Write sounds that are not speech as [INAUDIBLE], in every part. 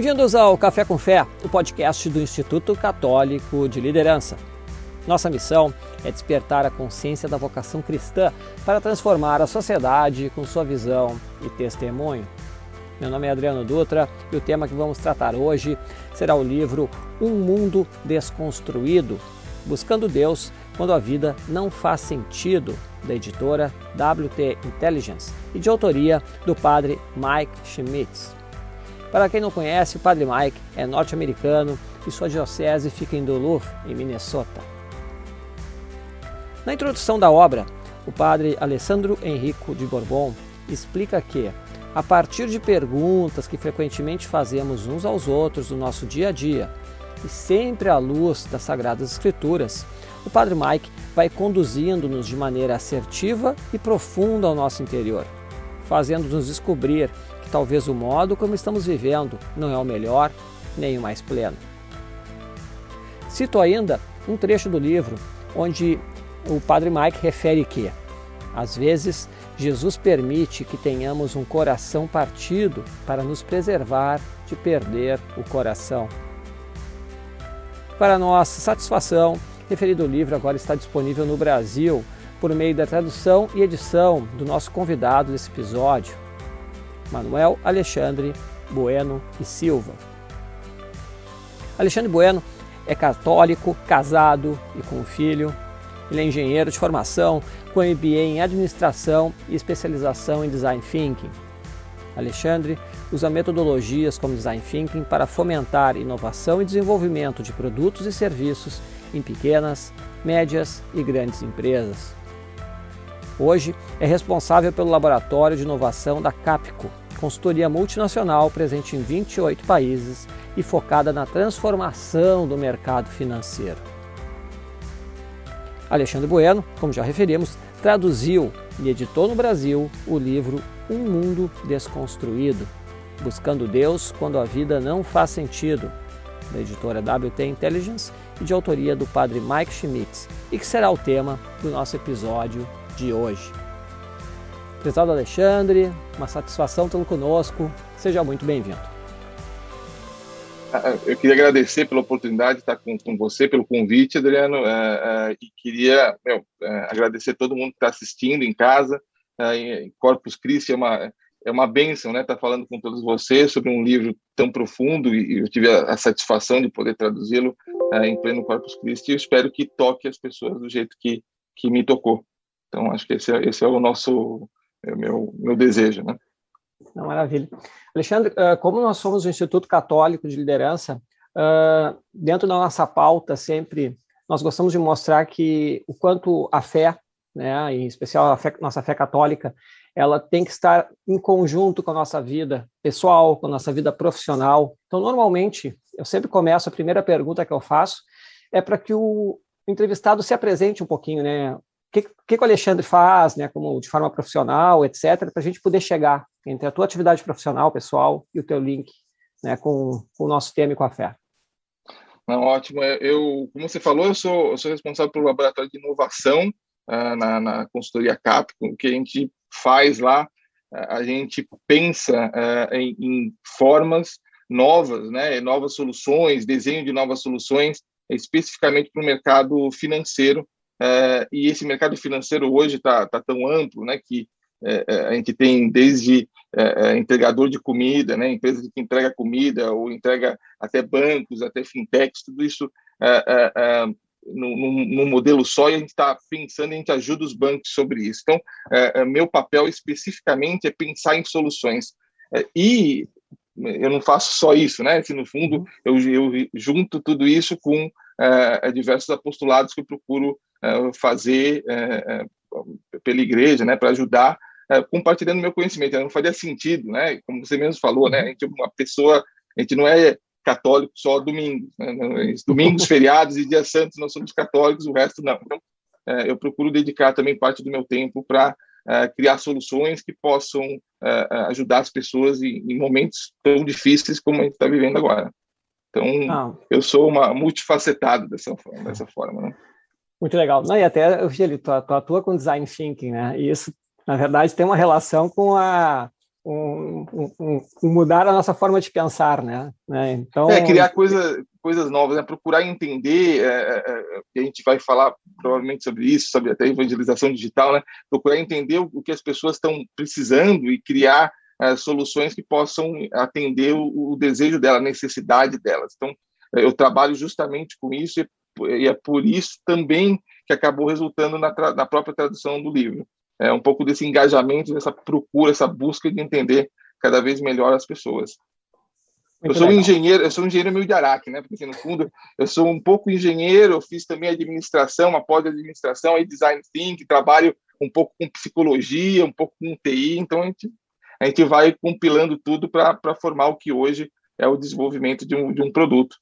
Bem-vindos ao Café com Fé, o podcast do Instituto Católico de Liderança. Nossa missão é despertar a consciência da vocação cristã para transformar a sociedade com sua visão e testemunho. Meu nome é Adriano Dutra e o tema que vamos tratar hoje será o livro Um Mundo Desconstruído Buscando Deus quando a vida não faz sentido, da editora WT Intelligence e de autoria do padre Mike Schmitz. Para quem não conhece, o Padre Mike é norte-americano e sua diocese fica em Duluth, em Minnesota. Na introdução da obra, o padre Alessandro Henrico de Bourbon explica que, a partir de perguntas que frequentemente fazemos uns aos outros no nosso dia a dia, e sempre à luz das Sagradas Escrituras, o Padre Mike vai conduzindo-nos de maneira assertiva e profunda ao nosso interior, fazendo-nos descobrir talvez o modo como estamos vivendo não é o melhor nem o mais pleno. Cito ainda um trecho do livro onde o Padre Mike refere que, às vezes, Jesus permite que tenhamos um coração partido para nos preservar de perder o coração. Para nossa satisfação, referido livro agora está disponível no Brasil por meio da tradução e edição do nosso convidado desse episódio, Manuel Alexandre Bueno e Silva. Alexandre Bueno é católico, casado e com um filho. Ele é engenheiro de formação, com MBA em administração e especialização em design thinking. Alexandre usa metodologias como design thinking para fomentar inovação e desenvolvimento de produtos e serviços em pequenas, médias e grandes empresas. Hoje é responsável pelo laboratório de inovação da Capco, consultoria multinacional presente em 28 países e focada na transformação do mercado financeiro. Alexandre Bueno, como já referimos, traduziu e editou no Brasil o livro Um Mundo Desconstruído, Buscando Deus quando a vida não faz sentido, da editora WT Intelligence e de autoria do padre Mike Schmitz, e que será o tema do nosso episódio de hoje. Prezado Alexandre, uma satisfação tê-lo conosco. Seja muito bem-vindo. Ah, eu queria agradecer pela oportunidade de estar com, com você, pelo convite, Adriano, é, é, e queria meu, é, agradecer todo mundo que está assistindo em casa. Corpus Christi é uma, é uma benção, né? Estar falando com todos vocês sobre um livro tão profundo e eu tive a, a satisfação de poder traduzi-lo em pleno Corpus Christi. E espero que toque as pessoas do jeito que, que me tocou. Então, acho que esse é, esse é o nosso é o meu, meu desejo, né? Maravilha. Alexandre, ah, como nós somos o Instituto Católico de Liderança, ah, dentro da nossa pauta sempre nós gostamos de mostrar que o quanto a fé, né, em especial a fé, nossa fé católica, ela tem que estar em conjunto com a nossa vida pessoal, com a nossa vida profissional. Então, normalmente, eu sempre começo, a primeira pergunta que eu faço é para que o entrevistado se apresente um pouquinho, né? Que, que, o Alexandre faz, né, como de forma profissional, etc., para a gente poder chegar entre a tua atividade profissional, pessoal, e o teu link né, com, com o nosso tema e com a fé. Não, ótimo. É, eu, como você falou, eu sou, eu sou responsável pelo laboratório de inovação uh, na, na consultoria CAP. O que a gente faz lá, uh, a gente pensa uh, em, em, formas novas, né, novas soluções, desenho de novas soluções, especificamente para o mercado financeiro, é, e esse mercado financeiro hoje está tá tão amplo, né, que é, é, a gente tem desde é, entregador de comida, né, empresa que entrega comida ou entrega até bancos, até fintechs, tudo isso num, num, modelo só e a gente está pensando, a gente ajuda os bancos sobre isso. Então, meu papel especificamente é pensar em soluções. e eu não faço só isso, né? Que no fundo eu, eu junto tudo isso com diversos apostolados que eu procuro é, fazer é, é, pela igreja, né, para ajudar, compartilhando meu conhecimento. Não faria sentido, né, como você mesmo falou, né, a gente é uma pessoa, a gente não é católico só domingos, né, domingos, feriados e dias santos nós somos católicos, o resto não. Então, eu procuro dedicar também parte do meu tempo para criar soluções que possam ajudar as pessoas em, momentos tão difíceis como a gente está vivendo agora. Então, ah. eu sou uma multifacetado dessa, dessa forma, né? Muito legal. Não, e até, eu vi ali, tu, tu atua com design thinking, né? E isso, na verdade, tem uma relação com a, um, um, um, mudar a nossa forma de pensar, né? né? Então é criar coisa, coisas novas, né? Procurar entender. É, é, é a gente vai falar provavelmente sobre isso, sobre até evangelização digital, né? Procurar entender o, o que as pessoas estão precisando e criar é, soluções que possam atender o, o, desejo dela, a necessidade delas. Então eu trabalho justamente com isso e, e é por isso também que acabou resultando na, na própria tradução do livro é, um pouco desse engajamento, dessa procura, essa busca de entender cada vez melhor as pessoas. Muito eu sou um engenheiro, eu sou um engenheiro meio de araque, né? Porque assim, no fundo eu sou um pouco engenheiro, eu fiz também administração, uma pós-administração e design thinking, trabalho um pouco com psicologia, um pouco com TI, então a gente a gente vai compilando tudo para formar o que hoje é o desenvolvimento de um, de um produto.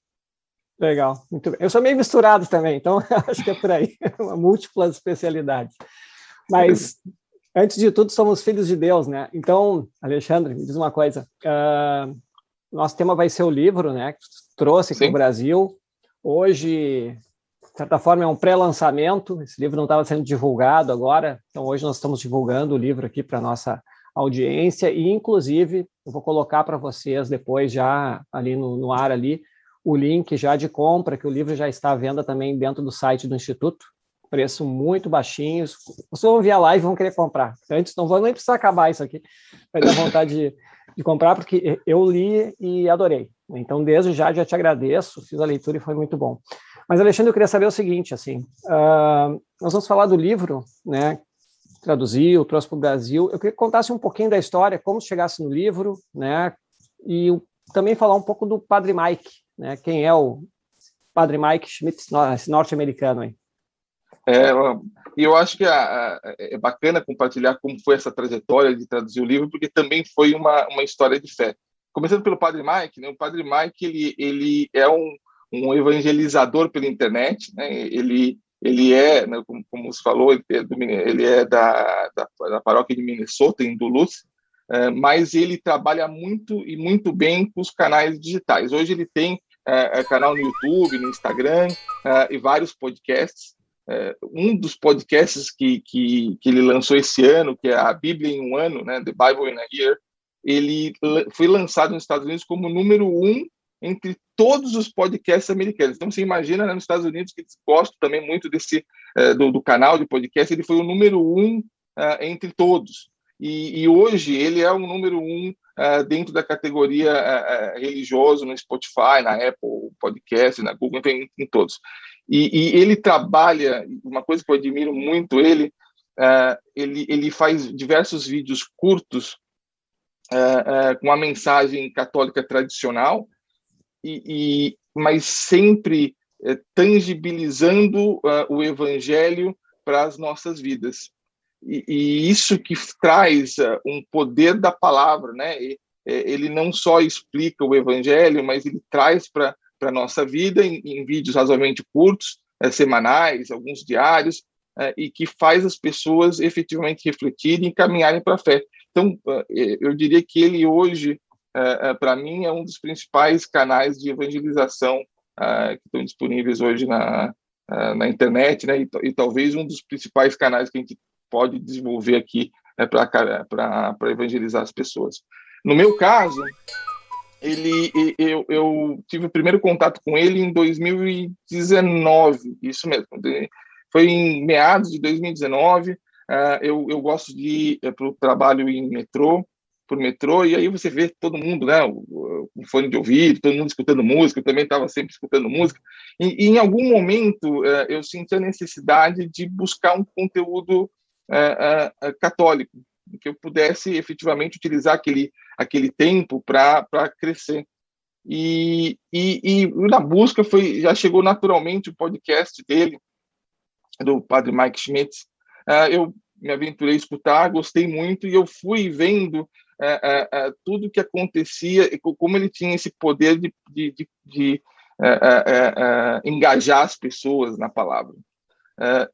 Legal, muito bem. Eu sou meio misturado também, então [LAUGHS] acho que é por aí, [LAUGHS] uma múltiplas especialidades. Mas, antes de tudo, somos filhos de Deus, né? Então, Alexandre, me diz uma coisa. Uh, nosso tema vai ser o livro, né? Que trouxe para o Brasil. Hoje, de certa forma, é um pré-lançamento. Esse livro não estava sendo divulgado agora. Então, hoje nós estamos divulgando o livro aqui para nossa audiência. E, inclusive, eu vou colocar para vocês depois, já ali no, no ar ali, o link já de compra, que o livro já está à venda também dentro do site do Instituto preço muito baixinho. Vocês vão ver a live vão querer comprar. Antes não vou nem precisar acabar isso aqui, vai dar vontade de, de, comprar, porque eu li e adorei. Então, desde já, já te agradeço, fiz a leitura e foi muito bom. Mas, Alexandre, eu queria saber o seguinte, assim, uh, nós vamos falar do livro, né, traduziu, trouxe para o Brasil. Eu queria que contasse um pouquinho da história, como chegasse no livro, né, e também falar um pouco do Padre Mike, né, quem é o Padre Mike Schmidt, norte-americano aí. É, eu acho que a, a, é bacana compartilhar como foi essa trajetória de traduzir o livro, porque também foi uma, uma história de fé. Começando pelo Padre Mike, né? o Padre Mike ele, ele é um, um evangelizador pela internet, né? ele, ele é, né, como, como você falou, ele é, ele é da, da, da, paróquia de Minnesota, em Duluth, é, mas ele trabalha muito e muito bem com os canais digitais. Hoje ele tem é, canal no YouTube, no Instagram e vários podcasts. Um dos podcasts que, que, que, ele lançou esse ano, que é a Bíblia em um ano, né, The Bible in a Year, ele foi lançado nos Estados Unidos como número um entre todos os podcasts americanos. Então, você imagina né, nos Estados Unidos, que gosto também muito desse é, do, do, canal de podcast, ele foi o número um uh, entre todos. E, e, hoje ele é o número um uh, dentro da categoria religioso no Spotify, na Apple Podcast, na Google, em, todos. E, e, ele trabalha, uma coisa que eu admiro muito ele, ele, ele faz diversos vídeos curtos com a mensagem católica tradicional, e, e mas sempre tangibilizando o evangelho para as nossas vidas. E, e, isso que traz um poder da palavra, né? ele não só explica o evangelho, mas ele traz para a nossa vida em, em, vídeos razoavelmente curtos, é, semanais, alguns diários, é, e que faz as pessoas efetivamente refletirem e caminharem para a fé. Então, é, eu diria que ele hoje, é, é, para mim, é um dos principais canais de evangelização é, que estão disponíveis hoje na, na internet, né? E, e, talvez um dos principais canais que a gente pode desenvolver aqui é para evangelizar as pessoas. No meu caso, ele eu, eu, tive o primeiro contato com ele em 2019, isso mesmo. Foi em meados de 2019. Uh, ah, eu, eu gosto de ir é, para o trabalho em metrô, por metrô, e aí você vê todo mundo, né, o, o fone de ouvido, todo mundo escutando música, eu também estava sempre escutando música, e, e, em algum momento uh, eu senti a necessidade de buscar um conteúdo uh, católico, que eu pudesse efetivamente utilizar aquele, aquele tempo para crescer. E, e, e, na busca foi já chegou naturalmente o podcast dele, do padre Mike Schmidt. Uh, eu me aventurei a escutar, gostei muito e eu fui vendo uh, uh, tudo que acontecia e como ele tinha esse poder de, de, de, de engajar as pessoas na palavra.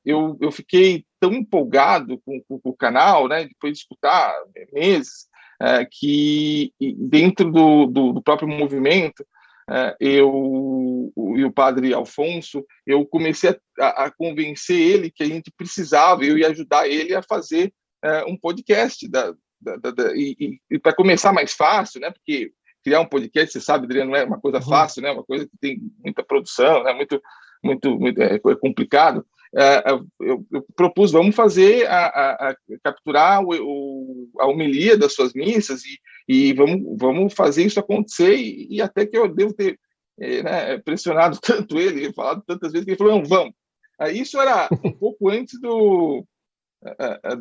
eu, eu fiquei tão empolgado com, com, com, o canal, né, depois de escutar meses, é, que dentro do, do, do próprio movimento, é, eu e o padre Alfonso, eu comecei a, a, convencer ele que a gente precisava, eu ia ajudar ele a fazer é, um podcast da, da, da, da e, e para começar mais fácil, né? Porque criar um podcast, você sabe, Adriano, não é uma coisa uhum. fácil, né? Uma coisa que tem muita produção, né? Muito, muito, muito é, é complicado. É, é eu, eu, propus, vamos fazer a, a, a capturar o, o, a homilia das suas missas e, e vamos, vamos fazer isso acontecer e, e até que eu devo ter é, né, pressionado [LAUGHS] tanto ele, falado tantas vezes que ele falou, não, vamos. Isso era um pouco antes do,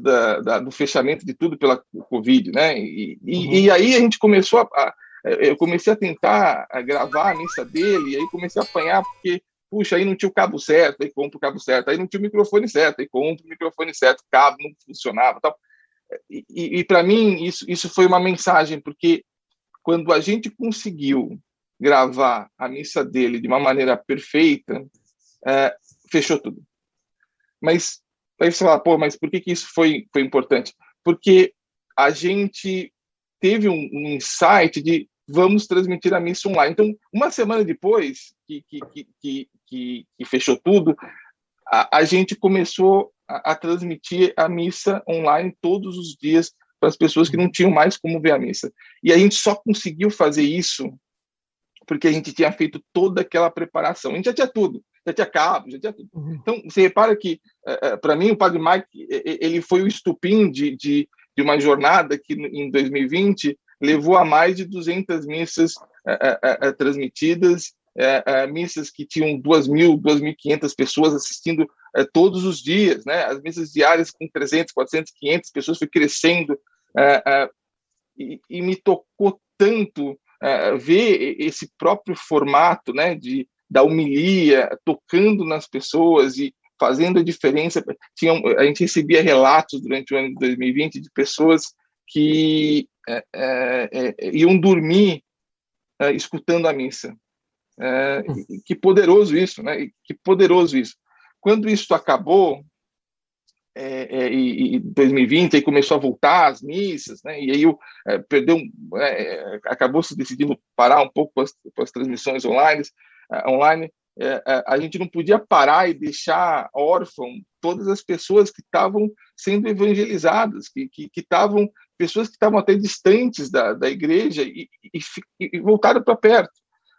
da, da, do fechamento de tudo pela Covid, né? E, uhum. e, aí a gente começou a, a, eu comecei a tentar a gravar a missa dele, e aí comecei a apanhar porque puxa, aí não tinha o cabo certo, aí compra o cabo certo, aí não tinha o microfone certo, aí compra o microfone certo, o cabo não funcionava, tal. E, e, e para mim isso isso foi uma mensagem porque quando a gente conseguiu gravar a missa dele de uma maneira perfeita, é, fechou tudo. Mas Aí você fala, pô, mas por que, que isso foi, foi importante? Porque a gente teve um, um insight de vamos transmitir a missa online. Então, uma semana depois que, que, que, que, que fechou tudo, a, a gente começou a, a, transmitir a missa online todos os dias para as pessoas que não tinham mais como ver a missa. E a gente só conseguiu fazer isso porque a gente tinha feito toda aquela preparação. A gente já tinha tudo já tinha cabo, já tinha tudo. Uhum. Então, você repara que, para mim, o Padre Mike ele foi o estupim de, de, de, uma jornada que, em 2020, levou a mais de 200 missas é, transmitidas, missas que tinham 2.000, 2.500 pessoas assistindo todos os dias, né? As missas diárias com 300, 400, 500 pessoas foi crescendo e, e me tocou tanto ver esse próprio formato, né? De da humilia, tocando nas pessoas e fazendo a diferença. Tinha, a gente recebia relatos durante o ano de 2020 de pessoas que é, é, é, iam dormir é, escutando a missa. É, que poderoso isso, né? Que poderoso isso. Quando isso acabou, é, é, e, 2020 aí começou a voltar as missas, né? E aí eu, é, perdeu, acabou se decidindo parar um pouco as, as transmissões online. É, online, é, é, a gente não podia parar e deixar órfão todas as pessoas que estavam sendo evangelizadas, que estavam, pessoas que estavam até distantes da, da igreja e, e, e voltaram para perto.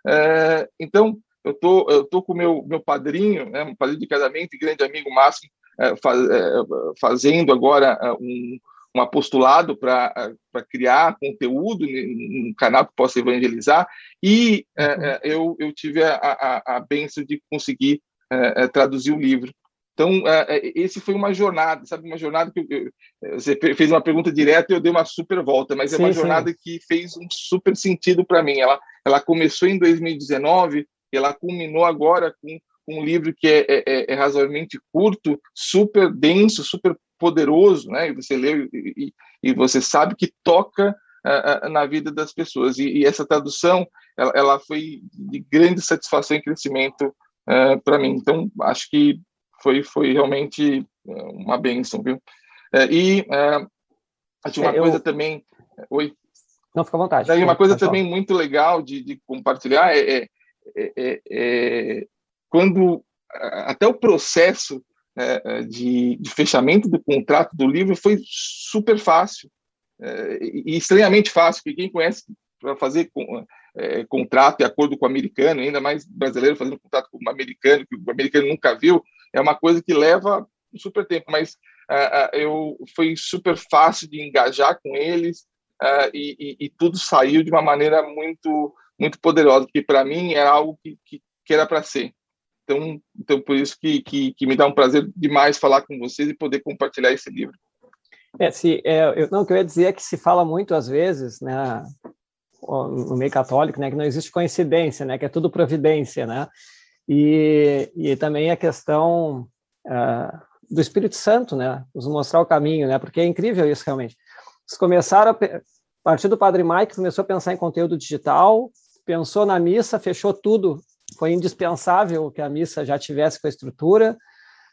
É, então, eu tô, eu tô com meu, meu padrinho, né, um padrinho de casamento e grande amigo Márcio, é, faz, é, fazendo agora um, um apostolado para criar conteúdo no canal que possa evangelizar, e é, é, eu, eu tive a, a, a benção de conseguir é, é traduzir o livro. Então, é, é, esse foi uma jornada, sabe? Uma jornada que eu, você fez uma pergunta direta e eu dei uma super volta, mas sim, é uma jornada sim. que fez um super sentido para mim. Ela, ela começou em 2019 e ela culminou agora com um livro que é, é, é, razoavelmente curto, super denso, super poderoso, né? E você lê e, e você sabe que toca uh, na vida das pessoas. E, e essa tradução, ela, ela, foi de grande satisfação e crescimento uh, eh, para mim. Então, acho que foi, foi realmente uma benção, viu? Uh, e acho uma é, coisa também... Oi? Não, fica à vontade. Daí uma coisa também muito legal de, de compartilhar é, é, é, é quando até o processo é, é, de, de, fechamento do contrato do livro foi super fácil é, e estranhamente fácil, porque quem conhece para fazer com, é, contrato e acordo com o americano, ainda mais brasileiro fazendo contrato com o americano, que o americano nunca viu, é uma coisa que leva um super tempo, mas eu foi super fácil de engajar com eles e, e, e, tudo saiu de uma maneira muito muito poderosa, que para mim era algo que, que, que era para ser. Então, então por isso que, que, que, me dá um prazer demais falar com vocês e poder compartilhar esse livro. É, se, é, eu, não, o que eu ia dizer é que se fala muito às vezes, né, no meio católico, né, que não existe coincidência, né, que é tudo providência, né, e, e também a questão uh, do Espírito Santo, né, nos mostrar o caminho, né, porque é incrível isso realmente. Eles começaram a, a partir do Padre Mike, começou a pensar em conteúdo digital, pensou na missa, fechou tudo foi indispensável que a missa já tivesse com a estrutura,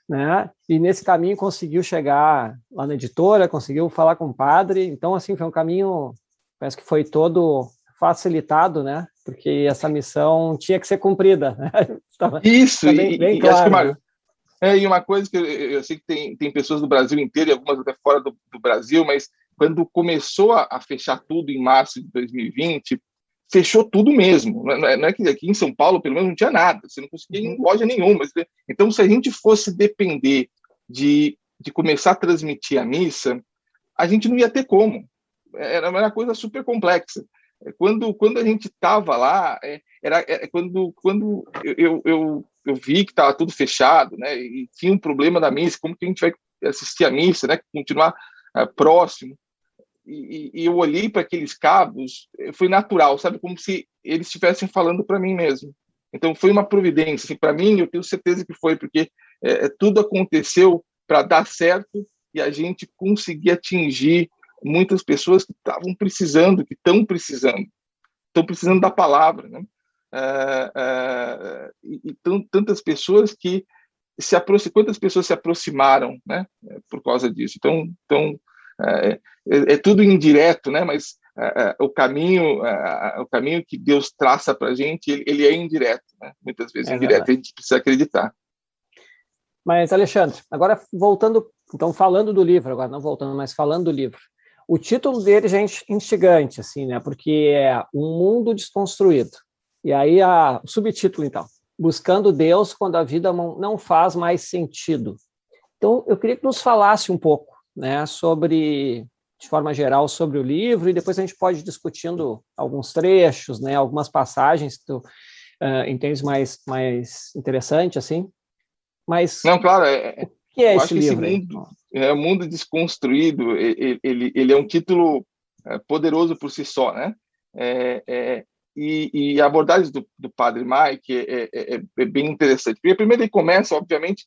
né? E nesse caminho conseguiu chegar lá na editora, conseguiu falar com o padre. Então, assim, foi um caminho, parece que foi todo facilitado, né? Porque essa missão tinha que ser cumprida. Né? [LAUGHS] Isso, bem, bem e, claro. E, Mário, é, e uma coisa que eu, eu, sei que tem, tem pessoas do Brasil inteiro e algumas até fora do, do Brasil, mas quando começou a, a, fechar tudo em março de 2020, fechou tudo mesmo. Não é, não é, que aqui em São Paulo, pelo menos, não tinha nada, você não conseguia ir em uhum. loja nenhuma. Então, se a gente fosse depender de, de começar a transmitir a missa, a gente não ia ter como. Era uma coisa super complexa. Quando, quando a gente estava lá, é, era é, quando, quando eu, eu, eu vi que estava tudo fechado, né? E tinha um problema da missa, como que a gente vai assistir a missa, né? Continuar uh, próximo. E, e, eu olhei para aqueles cabos, eh, foi natural, sabe? Como se eles estivessem falando para mim mesmo. Então foi uma providência. Assim, para mim, eu tenho certeza que foi, porque é, tudo aconteceu para dar certo e a gente conseguir atingir muitas pessoas que estavam precisando, que estão precisando, estão precisando da palavra, né? E, e tantas pessoas que se aproximam, quantas pessoas se aproximaram, né? Por causa disso. Então, então é, é, é tudo indireto, né? Mas é, é, o caminho, o caminho que Deus traça para a gente, ele, ele, é indireto, né? Muitas vezes indireto. A gente precisa acreditar. Mas Alexandre, agora voltando, então falando do livro, agora não voltando, mas falando do livro. O título dele já é instigante, assim, né? Porque é um mundo desconstruído. E aí a, o subtítulo, então, buscando Deus quando a vida não faz mais sentido. Então, eu queria que nos falasse um pouco né, sobre, de forma geral, sobre o livro, e depois a gente pode ir discutindo alguns trechos, né, algumas passagens que tu uh, entendes mais, mais interessante, assim. Mas. Não, claro, é, o que é esse livro? Esse mundo, é o mundo desconstruído, ele, ele, ele é um título é, poderoso por si só, né? É, é, e, e, a abordagem do, do padre Mike é, é, é, é bem interessante. Porque primeiro ele começa, obviamente,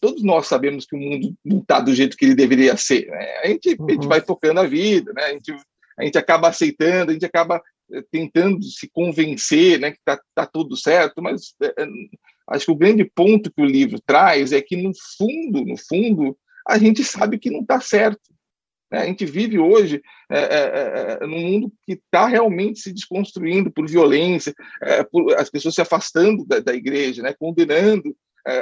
todos nós sabemos que o mundo não está do jeito que ele deveria ser. Né? A, gente, uhum. a gente uhum. vai tocando a vida, né? a, gente, a gente acaba aceitando, a gente acaba eh, tentando se convencer né, que está tá tudo certo, mas é, acho que o grande ponto que o livro traz é que, no fundo, no fundo, a gente sabe que não está certo. Né? A gente vive hoje é, é, num mundo que está realmente se desconstruindo por violência, por as pessoas se afastando da, da igreja, né? condenando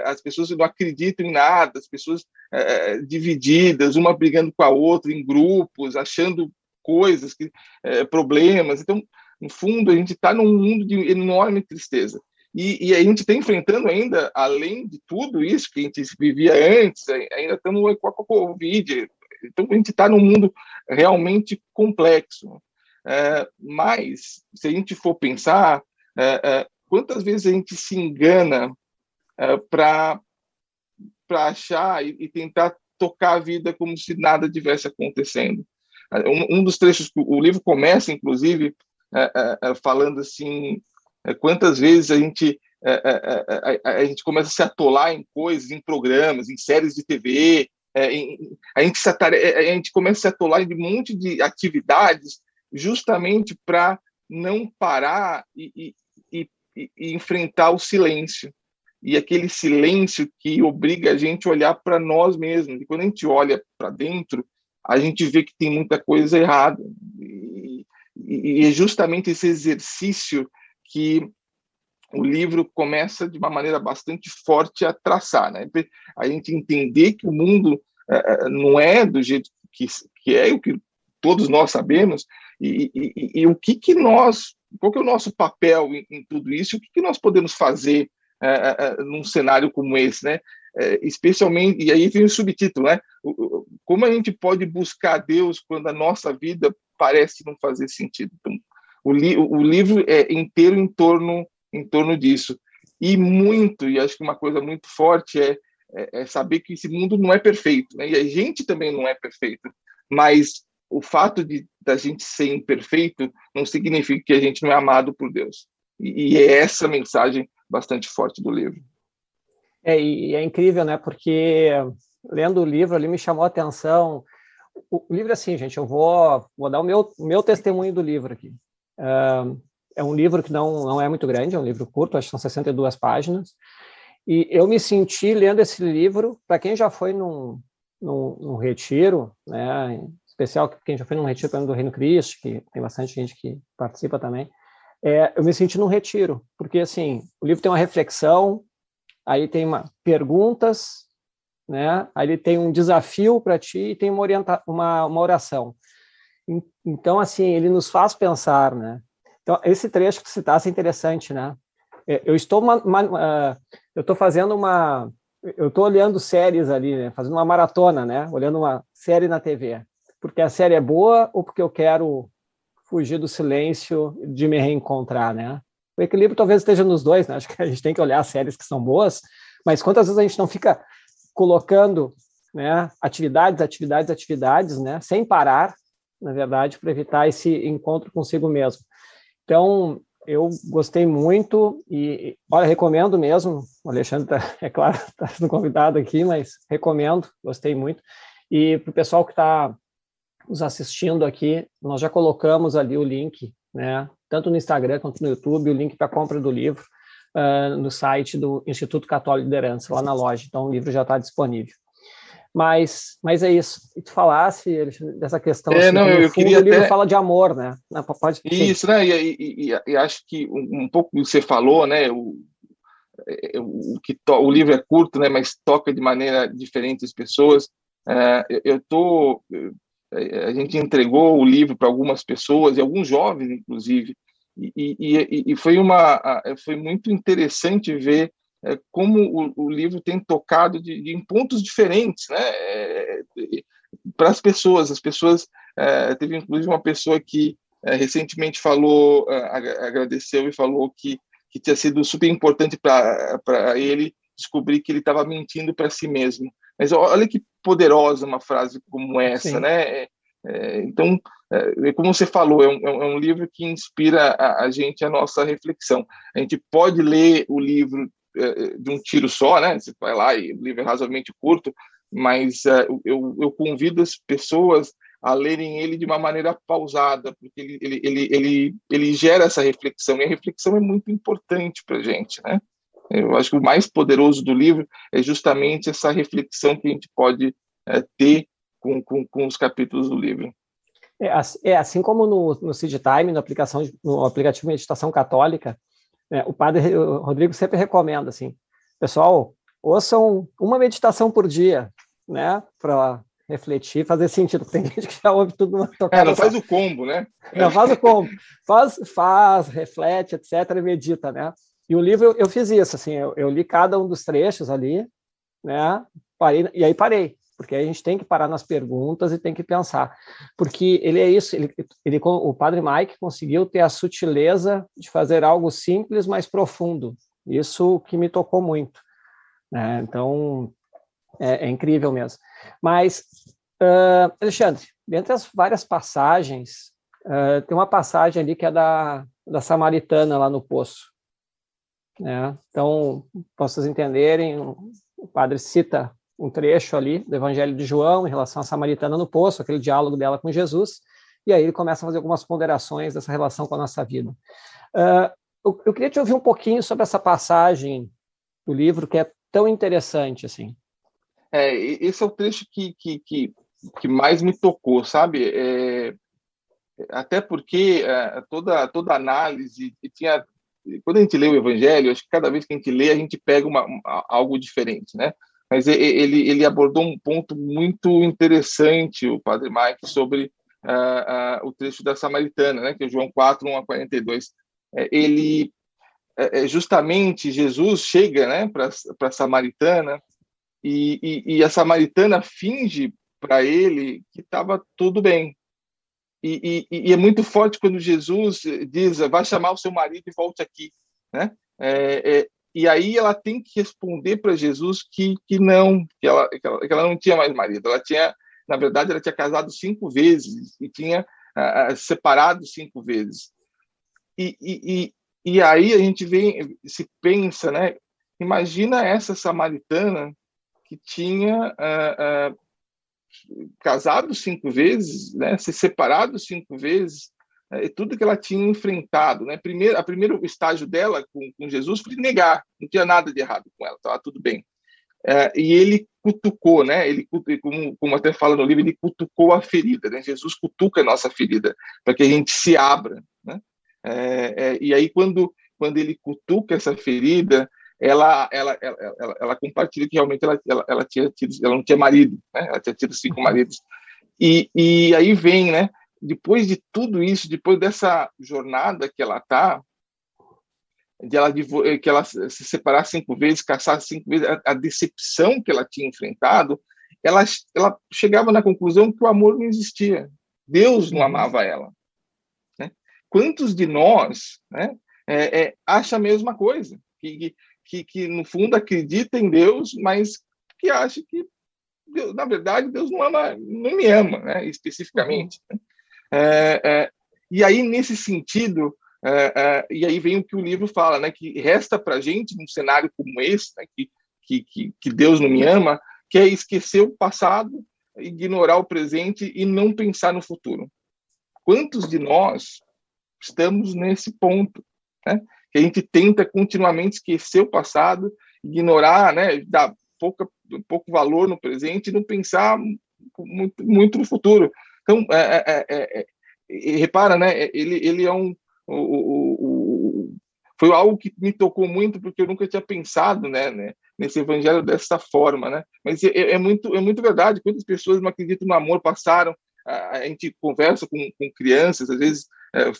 as pessoas não acreditam em nada, as pessoas é, é, divididas, uma brigando com a outra em grupos, achando coisas, que, é, problemas. Então, no fundo, a gente está num mundo de enorme tristeza. E, e, a gente está enfrentando ainda, além de tudo isso que a gente vivia antes, ainda estamos com a Covid. Então, a gente está num mundo realmente complexo. É, mas, se a gente for pensar, é, é, quantas vezes a gente se engana é, para achar e, e, tentar tocar a vida como se nada tivesse acontecendo. Um, um dos trechos, o livro começa, inclusive, é falando assim, quantas vezes a gente a, gente começa a se atolar em coisas, em programas, em séries de TV, a, gente se a gente começa a se atolar em um monte de atividades justamente para não parar e, e, e, e enfrentar o silêncio e aquele silêncio que obriga a gente a olhar para nós mesmos. E quando a gente olha para dentro, a gente vê que tem muita coisa errada. E, e, é justamente esse exercício que o livro começa de uma maneira bastante forte a traçar, né? A gente entender que o mundo é, não é do jeito que, que é, o que todos nós sabemos, e, e, e, o que que nós, qual que é o nosso papel em, em tudo isso, o que que nós podemos fazer é, é, é, num cenário como esse, né? Especialmente, e aí vem o subtítulo, né? Como a gente pode buscar Deus quando a nossa vida parece não fazer sentido? Então, o, li o livro é inteiro em torno, em torno disso. E muito, e acho que uma coisa muito forte é, é, é saber que esse mundo não é perfeito, né? E a gente também não é perfeito, mas o fato de da gente ser imperfeito não significa que a gente não é amado por Deus. E, e é essa mensagem bastante forte do livro. É, e é incrível, né? Porque lendo o livro ali me chamou a atenção. O, livro, assim, gente, eu vou, vou dar o meu, meu testemunho do livro aqui. É um livro que não, não é muito grande, é um livro curto, acho que são 62 páginas. E eu me senti lendo esse livro, para quem já foi num, num, num, retiro, né, em especial quem já foi num retiro do Reino Cristo, que tem bastante gente que participa também, é, eu me senti num retiro, porque assim, o livro tem uma reflexão, aí tem uma, perguntas, né? Aí ele tem um desafio para ti e tem uma, orienta, uma, uma oração. Então, assim, ele nos faz pensar, né? Então, esse trecho que citasse é interessante, né? É, eu estou, uma, uma, uh, eu estou fazendo uma, eu estou olhando séries ali, né? Fazendo uma maratona, né? Olhando uma série na TV. Porque a série é boa ou porque eu quero fugir do silêncio de me reencontrar, né? O equilíbrio talvez esteja nos dois, né? [LAUGHS] Acho que a gente tem que olhar séries que são boas, mas quantas vezes a gente não fica colocando, né, atividades, atividades, atividades, né, sem parar, na verdade, para evitar esse encontro consigo mesmo. Então, eu gostei muito e, olha, recomendo mesmo. O Alexandre, tá, [LAUGHS] é claro, está sendo convidado aqui, mas recomendo, gostei muito. E para o pessoal que está nos assistindo aqui, nós já colocamos ali o link, né, tanto no Instagram quanto no YouTube, o link para a compra do livro uh, no site do Instituto Católico de Liderança, lá na loja. Então, o livro já está disponível. Mas, mas é isso. E tu falasse dessa questão. É, assim, não, eu fundo, queria. O livro até... fala de amor, né? Pode... Isso, né? E, e, e, acho que um, pouco você falou, né? O, é, o, que to... o livro é curto, né? Mas toca de maneira diferente as pessoas. É, eu é, a gente entregou o livro para algumas pessoas e alguns jovens inclusive e, e, e foi uma foi muito interessante ver é, como o, o, livro tem tocado de, de, em pontos diferentes né? É, para as pessoas as pessoas é, teve inclusive uma pessoa que é, recentemente falou agradeceu e falou que que tinha sido super importante para ele descobrir que ele estava mentindo para si mesmo. Mas olha que poderosa uma frase como essa, Sim. né? É, é então, é, como você falou, é um, é um livro que inspira a, a, gente a nossa reflexão. A gente pode ler o livro é, de um tiro só, né? Você vai lá e o livro é razoavelmente curto, mas é, eu, eu convido as pessoas a lerem ele de uma maneira pausada, porque ele, ele, ele, ele, ele gera essa reflexão, e a reflexão é muito importante para a gente, né? Eu acho que o mais poderoso do livro é justamente essa reflexão que a gente pode é, ter com, com, com, os capítulos do livro. É, é assim como no, no Seed Time, no, aplicação, no aplicativo de meditação católica, né, o padre o Rodrigo sempre recomenda assim, pessoal, ouçam uma meditação por dia, né, para refletir, fazer sentido. [LAUGHS] Tem gente que já ouve tudo uma tocada. É, não faz o combo, né? Não faz o combo. Faz, faz, reflete, etc, e medita, né? E o livro eu, eu fiz isso, assim, eu, eu, li cada um dos trechos ali, né? Parei, e aí parei, porque a gente tem que parar nas perguntas e tem que pensar, porque ele é isso, ele, ele o Padre Mike conseguiu ter a sutileza de fazer algo simples, mas profundo. Isso que me tocou muito. Né? Então, é, é, incrível mesmo. Mas, uh, Alexandre, dentre as várias passagens, uh, tem uma passagem ali que é da, da Samaritana lá no poço. Né? Então, para vocês entenderem, o padre cita um trecho ali do Evangelho de João em relação à samaritana no poço, aquele diálogo dela com Jesus, e aí ele começa a fazer algumas ponderações dessa relação com a nossa vida. Uh, eu, eu, queria te ouvir um pouquinho sobre essa passagem do livro que é tão interessante assim. É, esse é o trecho que, que, que, que mais me tocou, sabe? É, até porque é, toda toda análise tinha quando a gente lê o Evangelho, acho que cada vez que a gente lê, a gente pega uma, algo diferente, né? Mas ele, ele abordou um ponto muito interessante, o Padre Mike, sobre uh, uh, o trecho da Samaritana, né? Que é João 4, 1 a 42. É, ele, é, é, justamente, Jesus chega né, para a Samaritana e, e, e a Samaritana finge para ele que estava tudo bem, e, e, e, é muito forte quando Jesus diz, vai chamar o seu marido e volte aqui, né? É, é, e aí ela tem que responder para Jesus que, que não, que ela, que ela, que, ela, não tinha mais marido. Ela tinha, na verdade, ela tinha casado cinco vezes e tinha uh, separado cinco vezes. E, e, e, aí a gente vem, se pensa, né? Imagina essa samaritana que tinha casado cinco vezes, né, se separado cinco vezes, é, e tudo que ela tinha enfrentado, né? Primeiro, a primeiro estágio dela com, com Jesus foi negar, não tinha nada de errado com ela, estava tudo bem. É, e ele cutucou, né? Ele, como, como até fala no livro, ele cutucou a ferida, né? Jesus cutuca a nossa ferida para que a gente se abra, né? É, é, e aí quando quando ele cutuca essa ferida, ela, ela, ela, ela, compartilha que realmente ela, ela, ela, tinha tido, ela não tinha marido, né? ela tinha tido cinco maridos. E, e aí vem, né? depois de tudo isso, depois dessa jornada que ela está, de ela que ela se separar cinco vezes, caçar cinco vezes, a, a, decepção que ela tinha enfrentado, ela, ela chegava na conclusão que o amor não existia. Deus não amava ela. Né? Quantos de nós né, é, é, acha a mesma coisa? Que, que, que, no fundo, acredita em Deus, mas que acha que, Deus, na verdade, Deus não ama, não me ama, né, especificamente. Né? É, é, e aí, nesse sentido, é, é, e aí vem o que o livro fala, né, que resta para gente, num cenário como esse, né, que, que, que Deus não me ama, que é esquecer o passado, ignorar o presente e não pensar no futuro. Quantos de nós estamos nesse ponto, né? Que a gente tenta continuamente esquecer o passado, ignorar, né? Dar pouca, pouco valor no presente e não pensar muito, muito no futuro. Então, é, é, é, é repara, né? Ele, ele é um o, o, o, foi algo que me tocou muito porque eu nunca tinha pensado, né, né nesse evangelho dessa forma, né? Mas é, é, muito é muito verdade. Quantas pessoas não acreditam no amor passaram? A, a gente conversa com, com crianças, às vezes é, é,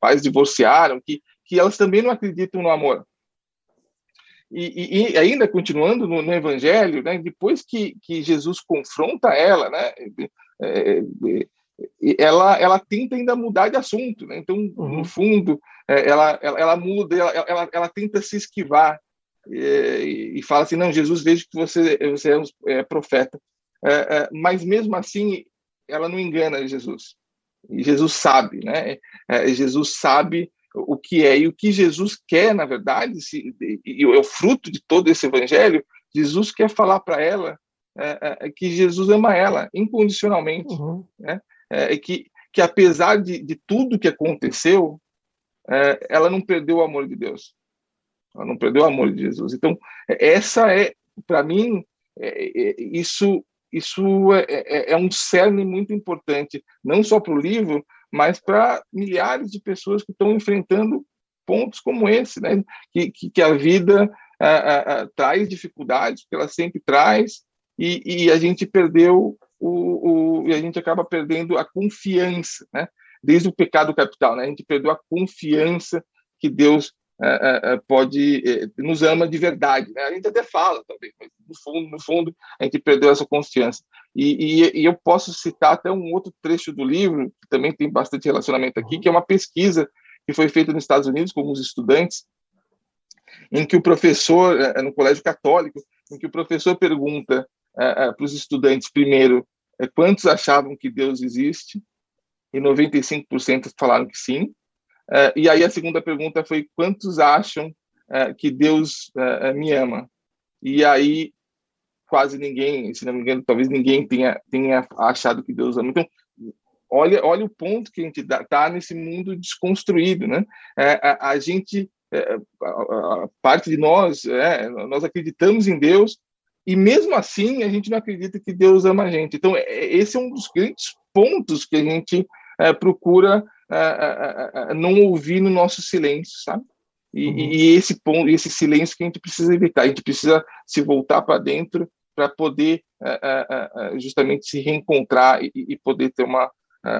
pais divorciaram, que que elas também não acreditam no amor. E, e, ainda continuando no, no, Evangelho, né, depois que, que Jesus confronta ela, né, é, é, ela, ela tenta ainda mudar de assunto. Né? Então, uhum. no fundo, é, ela, ela, ela muda, ela, ela, ela, tenta se esquivar e, e, fala assim: Não, Jesus, vejo que você, você é, um, é profeta. É, é, mas mesmo assim, ela não engana Jesus. E Jesus sabe, né? É, Jesus sabe o que é e o que Jesus quer, na verdade, se, e, é o fruto de todo esse evangelho. Jesus quer falar para ela é, que Jesus ama ela incondicionalmente, uhum. né? É, que, que apesar de, de tudo que aconteceu, é, ela não perdeu o amor de Deus. Ela não perdeu o amor de Jesus. Então, essa é, para mim, é, é, isso isso é, é, é, um cerne muito importante, não só para o livro, mas para milhares de pessoas que estão enfrentando pontos como esse, né? que, que, que a vida a, a, traz dificuldades, que ela sempre traz, e, e a gente perdeu o, o, e a gente acaba perdendo a confiança, né? Desde o pecado capital, né? A gente perdeu a confiança que Deus é, é, pode nos ama de verdade. Né? A gente até fala também, mas no fundo, no fundo, a gente perdeu essa confiança. E, e, e, eu posso citar até um outro trecho do livro que também tem bastante relacionamento aqui, que é uma pesquisa que foi feita nos Estados Unidos com alguns estudantes, em que o professor, no colégio católico, em que o professor pergunta para os estudantes, primeiro, é, quantos achavam que Deus existe? E 95% falaram que sim. É, e aí a segunda pergunta foi quantos acham é, que Deus me ama? E aí quase ninguém, se não me engano, talvez ninguém tenha, tenha achado que Deus ama. Então, olha, olha o ponto que a gente está nesse mundo desconstruído, né? a, a, gente, a, a, parte de nós, nós acreditamos em Deus, e mesmo assim, a gente não acredita que Deus ama a gente. Então, é, é, esse é um dos grandes pontos que a gente é, procura não ouvir no nosso silêncio, sabe? E, uhum. e, esse ponto, esse silêncio que a gente precisa evitar. A gente precisa se voltar para dentro para poder justamente se reencontrar e, e, poder ter uma,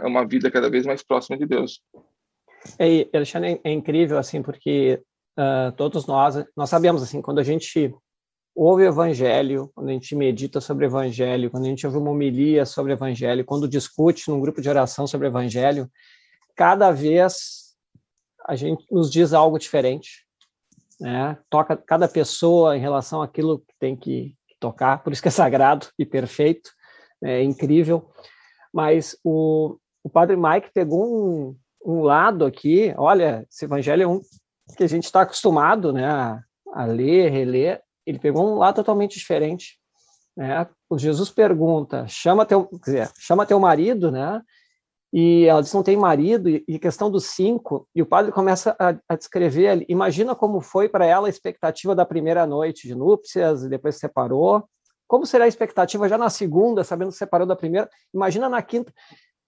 uma vida cada vez mais próxima de Deus. É, Alexandre, é incrível assim, porque uh, todos nós nós sabemos assim, quando a gente ouve o evangelho, quando a gente medita sobre o evangelho, quando a gente ouve uma homilia sobre o evangelho, quando discute num grupo de oração sobre o evangelho, cada vez a gente nos diz algo diferente, né? Toca cada pessoa em relação àquilo que tem que tocar, por isso que é sagrado e perfeito, é incrível. Mas o, o padre Mike pegou um, um lado aqui, olha, esse evangelho é um que a gente está acostumado, né, a, a ler, reler, ele pegou um lado totalmente diferente. Né? O Jesus pergunta, chama teu, dizer, chama teu marido, né? E ela diz não tem marido, e, questão dos cinco, e o padre começa a, a descrever imagina como foi para ela a expectativa da primeira noite de núpcias, e depois se separou, como será a expectativa já na segunda, sabendo que separou da primeira, imagina na quinta.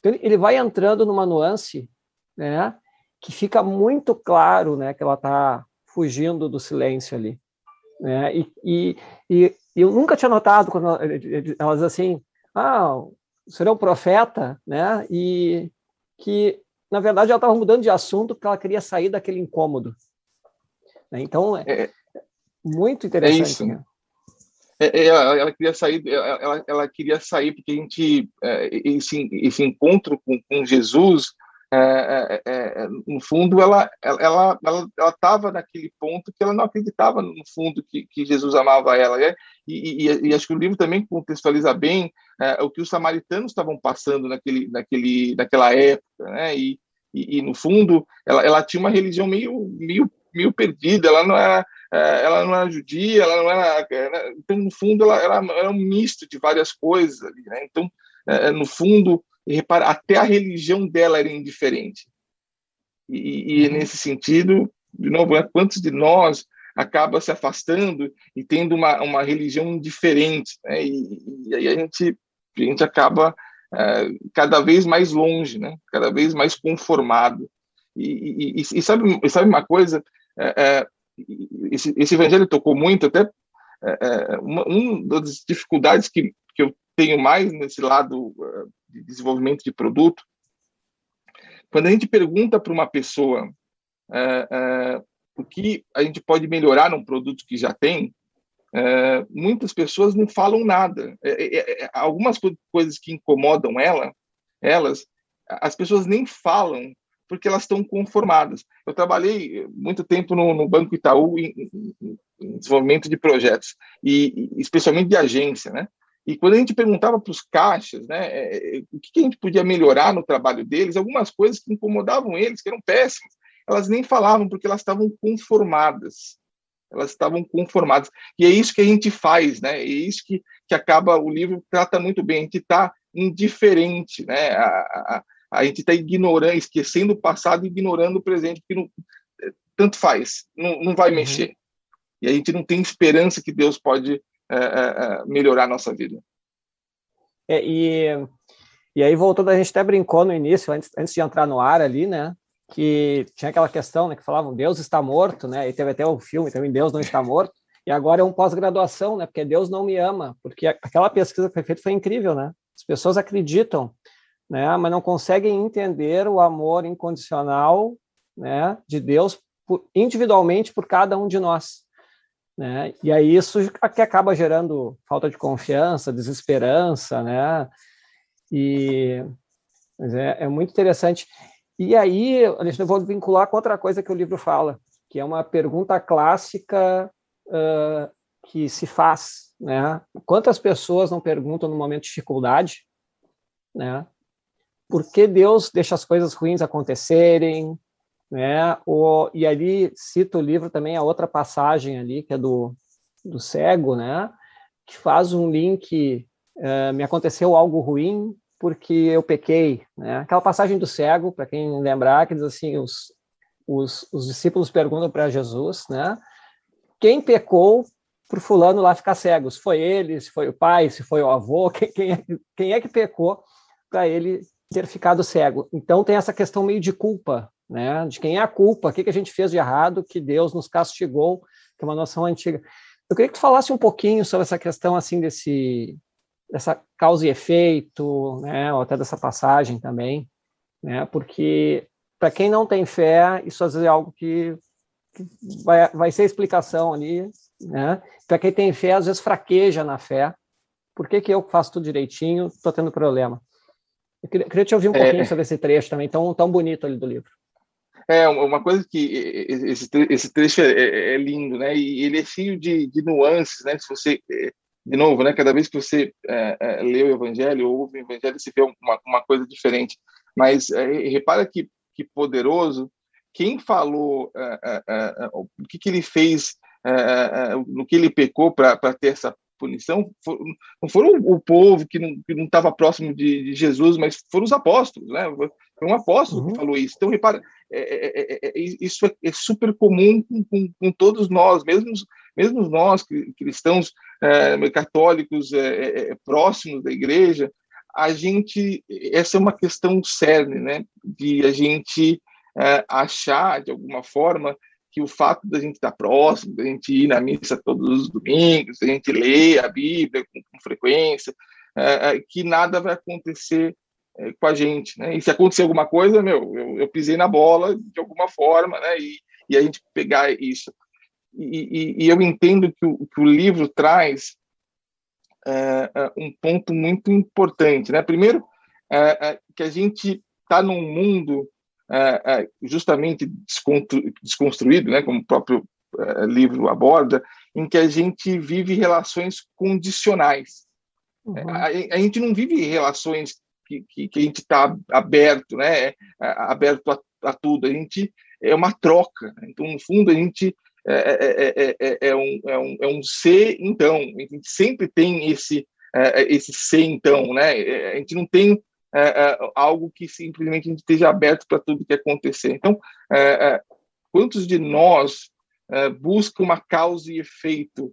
Então, ele vai entrando numa nuance, né, que fica muito claro, né, que ela está fugindo do silêncio ali. Né? E, e, e, eu nunca tinha notado quando elas assim, ah, o senhor é um profeta, né? E que, na verdade, ela estava mudando de assunto porque ela queria sair daquele incômodo. Né? Então, é, é, muito interessante. É isso. Né? É, ela, ela, queria sair, ela, ela, queria sair porque a gente esse, esse encontro com, com Jesus é, é, é, no fundo, ela ela ela estava naquele ponto que ela não acreditava no fundo que, que Jesus amava ela? E, e, e, acho que o livro também contextualiza bem é, o que os samaritanos estavam passando naquele naquele naquela época, né? E, e, no fundo, ela, ela tinha uma religião meio meio meio perdida, ela não era é, ela não era judia, ela não era né? então no fundo ela, ela era um misto de várias coisas ali, né? Então no fundo e repara, até a religião dela era indiferente. E, e uhum. nesse sentido, de novo, né, quantos de nós acaba se afastando e tendo uma, uma religião indiferente, né? e, e aí a gente, a gente acaba é, cada vez mais longe, né? cada vez mais conformado. E, e, e sabe, sabe uma coisa? É, é, esse, esse evangelho tocou muito, até uma, uma das dificuldades que, que eu tenho mais nesse lado uh, de desenvolvimento de produto, quando a gente pergunta para uma pessoa uh, uh, o que a gente pode melhorar num produto que já tem, muitas pessoas não falam nada. É, é, é, algumas coisas que incomodam ela, elas, as pessoas nem falam porque elas estão conformadas. Eu trabalhei muito tempo no, no Banco Itaú em, em, em, desenvolvimento de projetos, e, especialmente de agência, né? E quando a gente perguntava para os caixas né, é, é, o que a gente podia melhorar no trabalho deles, algumas coisas que incomodavam eles, que eram péssimas, elas nem falavam porque elas estavam conformadas. Elas estavam conformadas. E é isso que a gente faz, né? É isso que, que acaba, o livro trata muito bem. A gente está indiferente, né? A, a, a gente está ignorando, esquecendo o passado e ignorando o presente, porque não, é, tanto faz, não, não vai uhum. mexer. E a gente não tem esperança que Deus pode é, é, é, melhorar a nossa vida. É, e, e aí, voltando, a gente até brincou no início, antes, antes de entrar no ar ali, né? Que tinha aquela questão, né? Que falavam Deus está morto, né? E teve até o um filme também, Deus não está morto. E agora é um pós-graduação, né? Porque Deus não me ama. Porque aquela pesquisa que foi feita foi incrível, né? As pessoas acreditam, né? Mas não conseguem entender o amor incondicional, né? De Deus por, individualmente por cada um de nós. Né? E aí isso que acaba gerando falta de confiança, desesperança, né? E é, é, muito interessante. E aí, eu vou vincular com outra coisa que o livro fala, que é uma pergunta clássica uh, que se faz, né? Quantas pessoas não perguntam no momento de dificuldade, né? Por que Deus deixa as coisas ruins acontecerem? Né? O, e ali cita o livro também a outra passagem ali que é do, do cego, né? Que faz um link. Uh, me aconteceu algo ruim porque eu pequei, né? Aquela passagem do cego, para quem lembrar, que diz assim: os, os, os discípulos perguntam para Jesus, né? Quem pecou para fulano lá ficar cego? Se foi ele, se foi o pai, se foi o avô, [LAUGHS] quem, quem, é, quem é que pecou para ele ter ficado cego? Então tem essa questão meio de culpa, né? De quem é a culpa, o que, que a gente fez de errado, que Deus nos castigou, que é uma noção antiga. Eu queria que tu falasse um pouquinho sobre essa questão assim desse dessa causa e efeito, né? Ou até dessa passagem também, né? Porque para quem não tem fé, isso às vezes é algo que, que vai, vai ser explicação ali, né? Para quem tem fé, às vezes fraqueja na fé. Por que, que eu faço tudo direitinho, estou tendo problema? Eu queria, queria te ouvir um é... pouquinho sobre esse trecho também, tão, tão bonito ali do livro. É, uma coisa que esse, esse trecho é, é, é, lindo, né? E ele é cheio de, de nuances, né? Se você, é, de novo, né? Cada vez que você é, é, lê o Evangelho ou ouve o Evangelho, você vê uma, uma coisa diferente. Mas repara que, que poderoso, quem falou, o que, que ele fez, no que ele pecou para ter essa punição, for, não foram o povo que não estava próximo de, de, Jesus, mas foram os apóstolos, né? Foi um apóstolo uhum. que falou isso. Então, repara, é é, é, é, isso é, super comum com, com, com, todos nós, mesmo, mesmo nós cristãos católicos próximos da igreja, a gente, essa é uma questão cerne, né, de a gente achar, de alguma forma, que o fato da gente estar próximo, da gente ir na missa todos os domingos, da gente ler a Bíblia com, com frequência, é, é, que nada vai acontecer é, com a gente, né? E se acontecer alguma coisa, meu, eu, eu pisei na bola de alguma forma, né? E, e a gente pegar isso. E, e, e eu entendo que o, que o livro traz é, é, um ponto muito importante, né? Primeiro, que a gente está num mundo justamente desconstruído, né? Como o próprio livro aborda, em que a gente vive relações condicionais. Uhum. A, a, gente não vive relações que, que, que a gente está aberto, né? É, aberto a, a, tudo. A gente é uma troca. Então, no fundo, a gente é, é, é, é um, é, um, é um ser então. A gente sempre tem esse esse ser então, né? A gente não tem algo que simplesmente a gente esteja aberto para tudo que acontecer. Então, quantos de nós buscam uma causa e efeito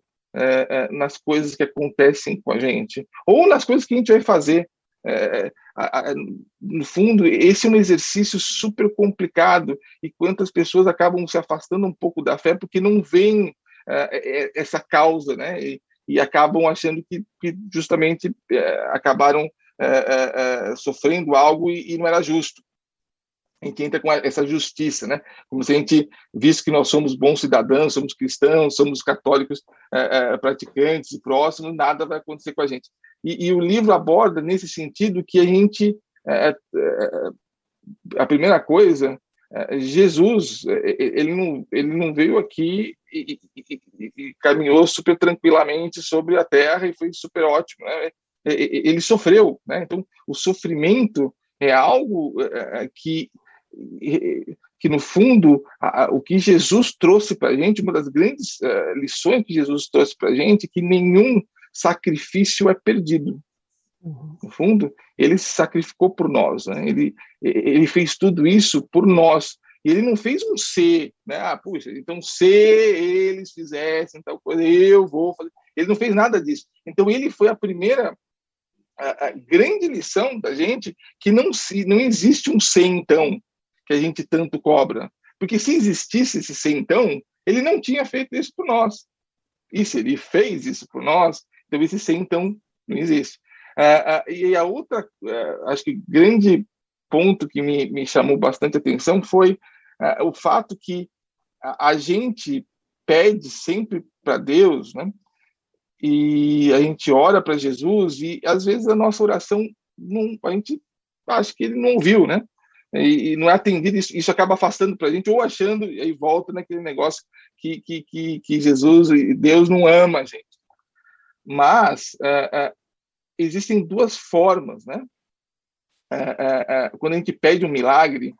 nas coisas que acontecem com a gente ou nas coisas que a gente vai fazer? É, a, a, no fundo, esse é um exercício super complicado e quantas pessoas acabam se afastando um pouco da fé porque não veem é, é essa causa, né? E, e acabam achando que, que justamente é, acabaram é, sofrendo algo e, e não era justo a gente entra com essa justiça, né? Como se a gente, visto que nós somos bons cidadãos, somos cristãos, somos católicos é, é, praticantes e próximos, nada vai acontecer com a gente. E, e o livro aborda nesse sentido que a gente, é, é, é a primeira coisa, é, Jesus, ele não, ele não veio aqui e, e, e, caminhou super tranquilamente sobre a terra e foi super ótimo, né? Ele sofreu, né? Então, o sofrimento é algo que que no fundo o que Jesus trouxe para a gente, uma das grandes lições que Jesus trouxe para a gente, é que nenhum sacrifício é perdido. Uhum. No fundo, ele se sacrificou por nós, né? ele, ele fez tudo isso por nós. Ele não fez um ser, né? Ah, puxa, então se eles fizessem tal coisa, eu vou fazer. Ele não fez nada disso. Então ele foi a primeira a, a grande lição da gente que não se não existe um ser então que a gente tanto cobra. Porque se existisse esse ser então, ele não tinha feito isso por nós. E se ele fez isso por nós, então esse ser então não existe. Ah, ah, e a outra, ah, acho que grande ponto que me, me chamou bastante atenção foi ah, o fato que a, a gente pede sempre para Deus, né? E a gente ora para Jesus e às vezes a nossa oração não, a gente acha que ele não ouviu, né? e, e não é atendido, isso, isso acaba afastando para a gente, ou achando, e aí volta naquele negócio que, que, que, que Jesus e Deus não ama a gente. Mas uh, uh, existem duas formas, né? Uh, quando a gente pede um milagre,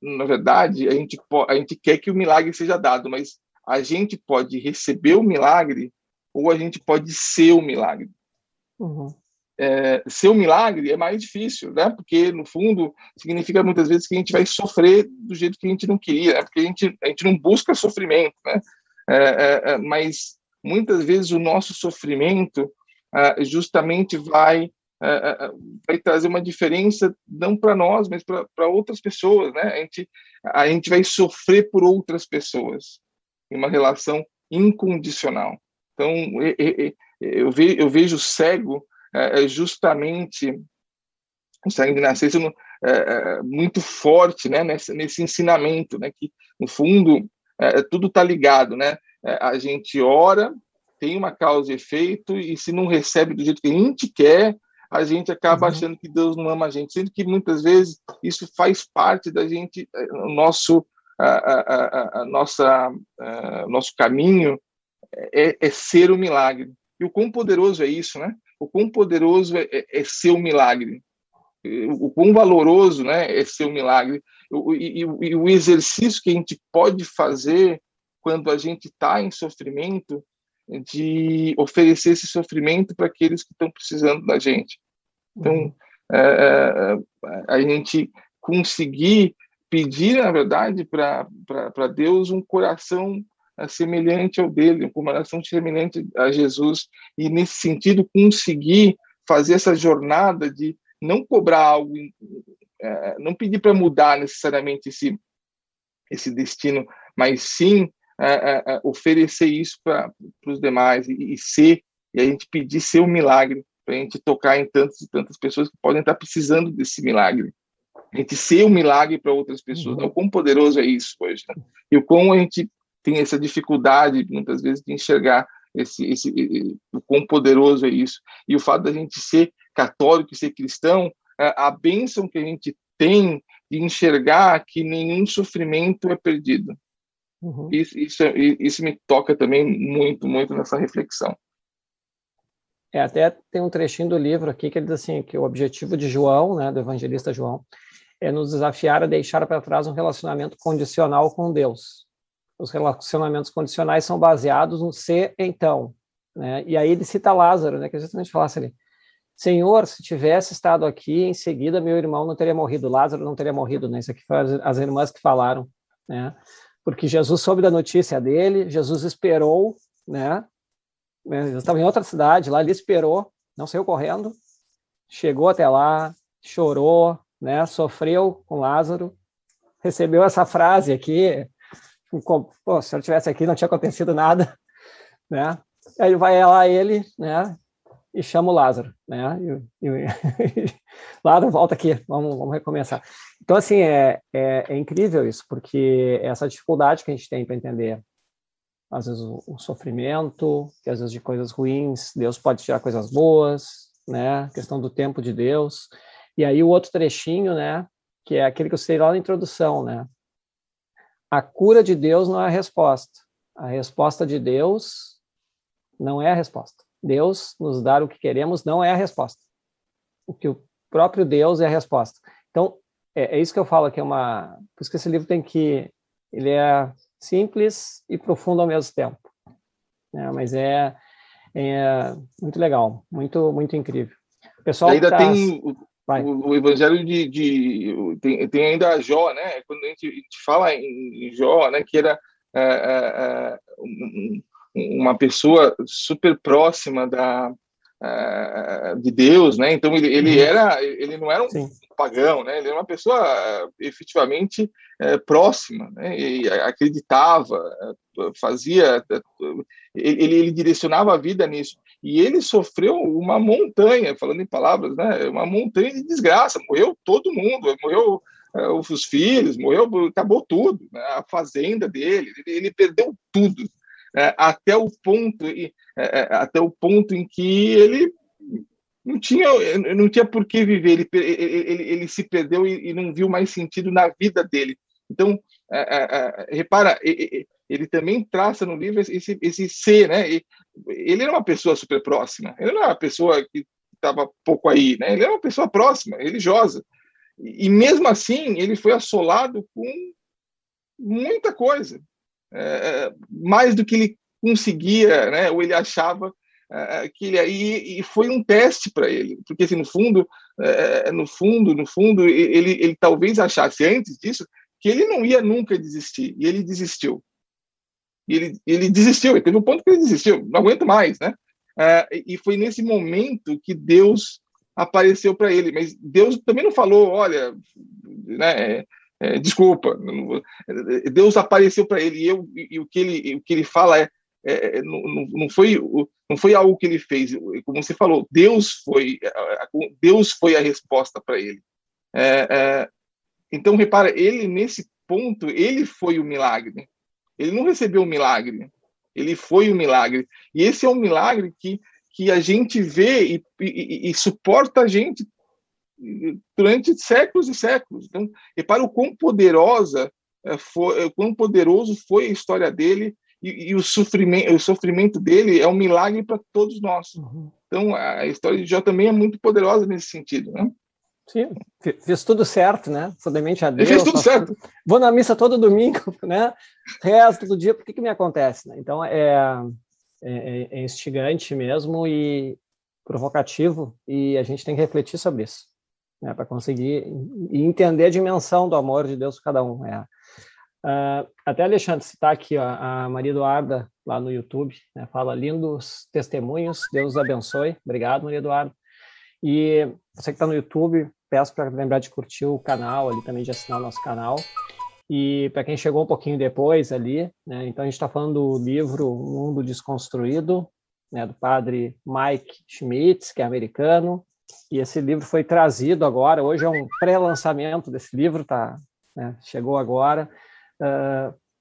na verdade, a gente, a gente quer que o milagre seja dado, mas a gente pode receber o milagre ou a gente pode ser o milagre. Uhum é, ser um milagre é mais difícil, né? Porque no fundo significa muitas vezes que a gente vai sofrer do jeito que a gente não queria, né? Porque a gente a gente não busca sofrimento, né? É, é, é mas muitas vezes o nosso sofrimento é, justamente vai é, vai trazer uma diferença não para nós, mas para outras pessoas, né? A gente a gente vai sofrer por outras pessoas em uma relação incondicional. Então eu, ve, eu vejo cego é, é justamente o sangue nascente é, é, muito forte né, nesse, nesse ensinamento, né, que, no fundo, é, tudo está ligado. Né? a gente ora, tem uma causa e efeito, e se não recebe do jeito que a gente quer, a gente acaba uhum. achando que Deus não ama a gente, sendo que muitas vezes isso faz parte da gente, o nosso, a, a, a, nossa, nosso caminho é, é, ser o milagre. E o quão poderoso é isso, né? o quão poderoso é, é, é ser um milagre, o quão valoroso né, é ser um milagre, e, e, e o exercício que a gente pode fazer quando a gente está em sofrimento, de oferecer esse sofrimento para aqueles que estão precisando da gente. Então, uhum. é, é, a gente conseguir pedir, na verdade, para Deus um coração semelhante ao dele, com uma semelhante a Jesus, e nesse sentido conseguir fazer essa jornada de não cobrar algo, é, não pedir para mudar necessariamente esse, esse destino, mas sim é, é, é oferecer isso para os demais e, e, ser, e a gente pedir ser um milagre para a gente tocar em tantas e tantas pessoas que podem estar precisando desse milagre. A gente ser um milagre para outras pessoas. Uhum. O quão poderoso é isso hoje. Né? E o quão a gente tem essa dificuldade, muitas vezes, de enxergar esse, esse, o quão poderoso é isso. E o fato da gente ser católico e ser cristão, a bênção que a gente tem de enxergar que nenhum sofrimento é perdido. Uhum. Isso, isso, isso me toca também muito, muito nessa reflexão. É, até tem um trechinho do livro aqui que ele diz assim que o objetivo de João, né, do evangelista João, é nos desafiar a deixar para trás um relacionamento condicional com Deus. Os relacionamentos condicionais são baseados no ser então, né? E aí ele cita Lázaro, né, que justamente falasse ali, Senhor, se tivesse estado aqui, em seguida meu irmão não teria morrido, Lázaro não teria morrido, né? Isso aqui foram as irmãs que falaram, né? Porque Jesus soube da notícia dele, Jesus esperou, né? Jesus estava em outra cidade, lá ele esperou, não saiu correndo, chegou até lá, chorou, né? Sofreu com Lázaro, recebeu essa frase aqui, Pô, se eu tivesse aqui não tinha acontecido nada, [LAUGHS] né? Aí vai lá ele, né? e chama o Lázaro, né? E, e, [LAUGHS] Lázaro, volta aqui, vamos, vamos recomeçar. Então, assim, é, é, é, incrível isso, porque essa dificuldade que a gente tem para entender, às vezes, o, o, sofrimento, que às vezes de coisas ruins, Deus pode tirar coisas boas, né? Questão do tempo de Deus. E aí o outro trechinho, né? Que é aquele que eu sei lá na introdução, né? A cura de Deus não é a resposta. A resposta de Deus não é a resposta. Deus nos dar o que queremos não é a resposta. O que o próprio Deus é a resposta. Então, é, é isso que eu falo que é uma... Por isso que esse livro tem que... Ele é simples e profundo ao mesmo tempo. Né? Mas é, é muito legal, muito, muito incrível. O pessoal ainda tá... tem o, o, evangelho de, de tem, tem, ainda Jó, né? Quando a gente, a gente fala em, Jó, né? Que era é, é, é um, uma pessoa super próxima da uh, de Deus, né? Então ele, ele uhum. era ele não era um. Pagão, né? Ele era uma pessoa uh, efetivamente uh, próxima, né? E acreditava, fazia ele, ele direcionava a vida nisso. E ele sofreu uma montanha, falando em palavras, né? Uma montanha de desgraça. Morreu todo mundo, morreu os filhos, morreu, acabou tudo, né? a fazenda dele, ele, ele perdeu tudo é, até o ponto é, é, até o ponto em que ele não tinha não tinha por que viver. Ele ele, ele se perdeu e, e não viu mais sentido na vida dele. Então é, é, é repara ele também traça no livro esse esse ser né? Ele era uma pessoa super próxima. Ele não era uma pessoa que estava pouco aí né? Ele era uma pessoa próxima religiosa. E mesmo assim ele foi assolado com muita coisa. É, mais do que ele conseguia, né, ou ele achava que ele aí e foi um teste para ele, porque assim, no fundo, é, no fundo, no fundo, ele, ele talvez achasse antes disso que ele não ia nunca desistir, e ele desistiu. E ele, ele desistiu, ele teve um ponto que ele desistiu, não aguento mais, né? É, e foi nesse momento que Deus apareceu para ele, mas Deus também não falou, olha, né, é, desculpa, Deus apareceu para ele e, eu, e o, que ele, o que ele fala é, é, é não, não, foi, não foi algo que ele fez, como você falou, Deus foi, Deus foi a resposta para ele. É, é, então, repara, ele nesse ponto, ele foi o milagre. Ele não recebeu o milagre, ele foi o milagre. E esse é um milagre que, que a gente vê e, e, e suporta a gente durante séculos e séculos. Então, repara o quão poderosa foi, o quão poderoso foi a história dele e, e, o sofrimento, o sofrimento dele é um milagre para todos nós. Uhum. Então, a história de Jó também é muito poderosa nesse sentido, né? Sim, fez tudo certo, né? Somente a Deus. Ele fez tudo certo. Vou na missa todo domingo, [LAUGHS] né? Rezo todo dia, por que que me acontece? Né? Então, é, é, é instigante mesmo e provocativo, e a gente tem que refletir sobre isso né, para conseguir entender a dimensão do amor de Deus por cada um. É. Uh, até Alexandre citar aqui ó, a Maria Eduarda lá no YouTube, né, fala lindos testemunhos, Deus abençoe. Obrigado, Maria Eduarda. E você que está no YouTube, peço para lembrar de curtir o canal ali também, de assinar o nosso canal. E para quem chegou um pouquinho depois ali, né, então a gente está falando do livro Mundo Desconstruído, né, do padre Mike Schmitz, que é americano, e esse livro foi trazido agora, hoje é um pré-lançamento desse livro, tá, né, chegou agora,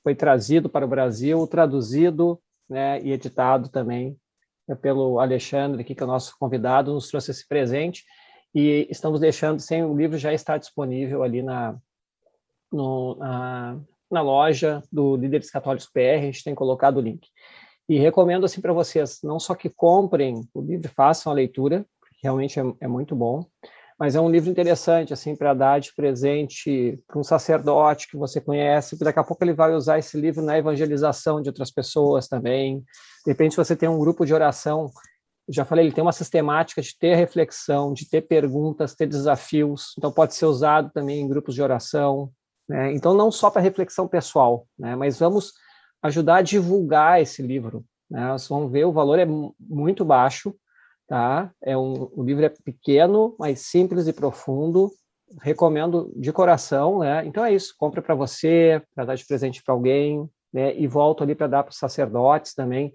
foi trazido para o Brasil, traduzido né, e editado também né, pelo Alexandre, que é o nosso convidado, nos trouxe esse presente, e estamos deixando, sem o livro já está disponível ali na, no, na, na loja do Líderes Católicos PR, a gente tem colocado o link. E recomendo assim para vocês, não só que comprem o livro, façam a leitura, realmente é, é muito bom, mas é um livro interessante assim para dar de presente para um sacerdote que você conhece, porque daqui a pouco ele vai usar esse livro na evangelização de outras pessoas também. De repente você tem um grupo de oração, já falei, ele tem uma sistemática de ter reflexão, de ter perguntas, ter desafios, então pode ser usado também em grupos de oração. Né? Então não só para reflexão pessoal, né? mas vamos ajudar a divulgar esse livro. Né? Vocês vão ver, o valor é muito baixo, tá? É um, o livro é pequeno, mas simples e profundo. Recomendo de coração, né? Então é isso, compre para você, para dar de presente para alguém, né? E volto ali para dar para os sacerdotes também.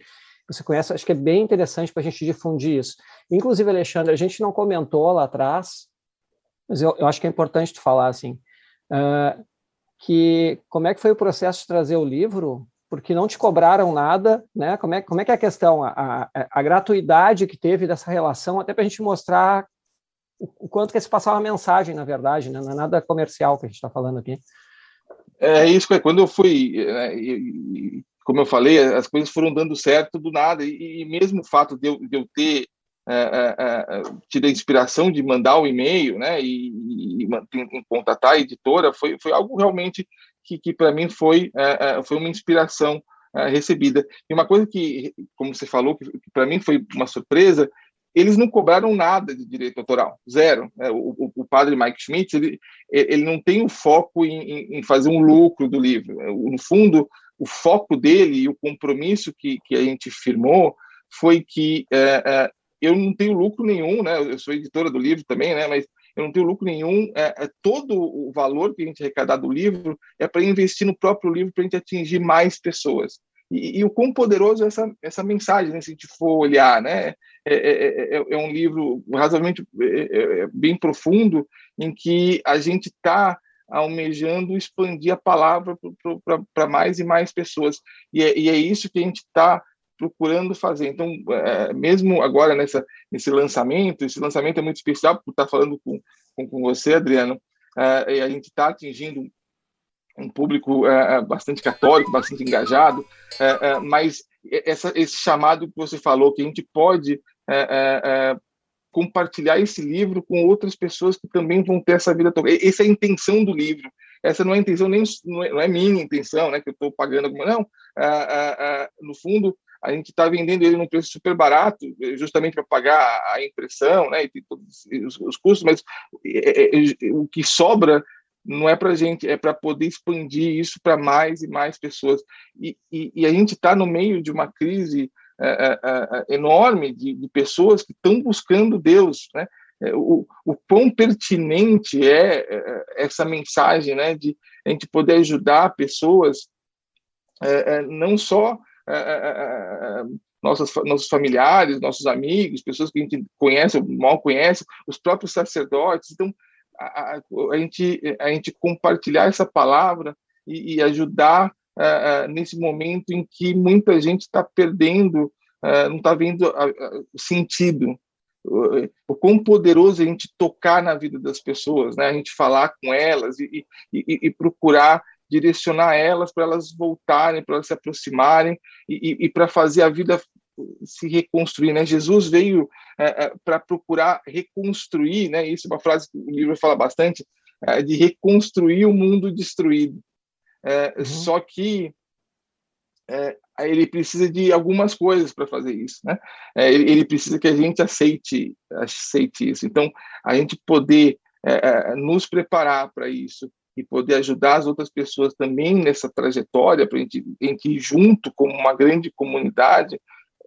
Você conhece, acho que é bem interessante para a gente difundir isso. Inclusive, Alexandre, a gente não comentou lá atrás, mas eu, eu acho que é importante tu falar assim, uh, que como é que foi o processo de trazer o livro porque não te cobraram nada, né? Como é, como é que é a questão, a, a, a gratuidade que teve dessa relação, até para a gente mostrar o, o, quanto que se passava a mensagem, na verdade, né? Não é nada comercial que a gente está falando aqui. É isso, quando eu fui, né, como eu falei, as coisas foram dando certo do nada, e, e mesmo o fato de eu, de eu ter é, é, é tido a inspiração de mandar o um e-mail, né, e, e, e, contatar a editora, foi, foi algo realmente que, que para mim foi, é, foi uma inspiração é, recebida. E uma coisa que, como você falou, que, que para mim foi uma surpresa, eles não cobraram nada de direito autoral, zero. O, o, o padre Mike Schmidt, ele, ele não tem o foco em, em, fazer um lucro do livro. No fundo, o foco dele e o compromisso que, que a gente firmou foi que eu não tenho lucro nenhum, né? Eu sou editora do livro também, né? Mas eu não tenho lucro nenhum. É, é todo o valor que a gente arrecadar do livro é para investir no próprio livro para a gente atingir mais pessoas. E, e, o quão poderoso é essa, essa mensagem, né, se a gente for olhar, né? É, é, é, é um livro razoavelmente é, é, bem profundo, em que a gente está almejando expandir a palavra para mais e mais pessoas. E é, e é isso que a gente está procurando fazer. Então, é, mesmo agora nessa, nesse lançamento, esse lançamento é muito especial, por estar falando com, com, com você, Adriano, é, a gente está atingindo um público é, é, bastante católico, bastante engajado, é, é, mas essa, esse chamado que você falou, que a gente pode compartilhar esse livro com outras pessoas que também vão ter essa vida toda. Essa é a intenção do livro. Essa não é a intenção nem não é, não é minha intenção, né? Que eu estou pagando alguma não. no fundo, a gente está vendendo ele num preço super barato, justamente para pagar a impressão, né, e todos os, os custos, mas é, é, é, o que sobra não é para a gente, é para poder expandir isso para mais e mais pessoas. E, e, e a gente está no meio de uma crise é, é, é, enorme de, de, pessoas que estão buscando Deus, né? O, o quão pertinente é essa mensagem, né, de a gente poder ajudar pessoas, não só é, é, é, nossas, nossos familiares, nossos amigos, pessoas que a gente conhece ou mal conhece, os próprios sacerdotes. Então, a, a, a gente, a gente compartilhar essa palavra e, e ajudar nesse momento em que muita gente está perdendo, não está vendo sentido. O, o quão poderoso a gente tocar na vida das pessoas, né? a gente falar com elas e, e, e procurar direcionar elas para elas voltarem, para elas se aproximarem e, e, e para fazer a vida se reconstruir, né? Jesus veio é, é, para procurar reconstruir, né? Isso é uma frase que o livro fala bastante, é, de reconstruir o mundo destruído. É, uhum. Só que é, ele precisa de algumas coisas para fazer isso, né? É, ele, ele, precisa que a gente aceite, aceite isso. Então, a gente poder nos preparar para isso, e poder ajudar as outras pessoas também nessa trajetória, para gente, gente ir junto como uma grande comunidade,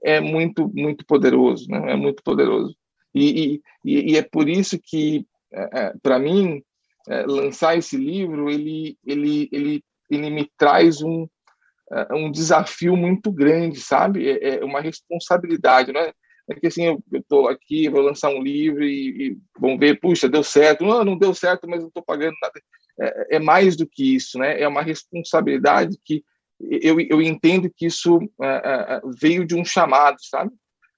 é muito, muito poderoso, né? é muito poderoso. E, e, e é por isso que, é, é para mim, é, lançar esse livro, ele, ele, ele, ele me traz um, uh, um desafio muito grande, sabe? É, é uma responsabilidade, não é? É que assim, eu estou aqui, vou lançar um livro e, e vão ver, puxa, deu certo. Não, não deu certo, mas não estou pagando nada. É, é, mais do que isso, né? É uma responsabilidade que eu, eu entendo que isso é, é, é veio de um chamado, sabe?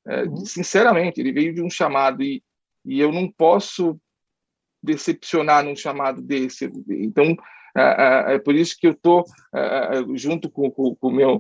É, uhum. Sinceramente, ele veio de um chamado e, e eu não posso decepcionar num chamado desse. Então, é, é por isso que eu estou, junto com o meu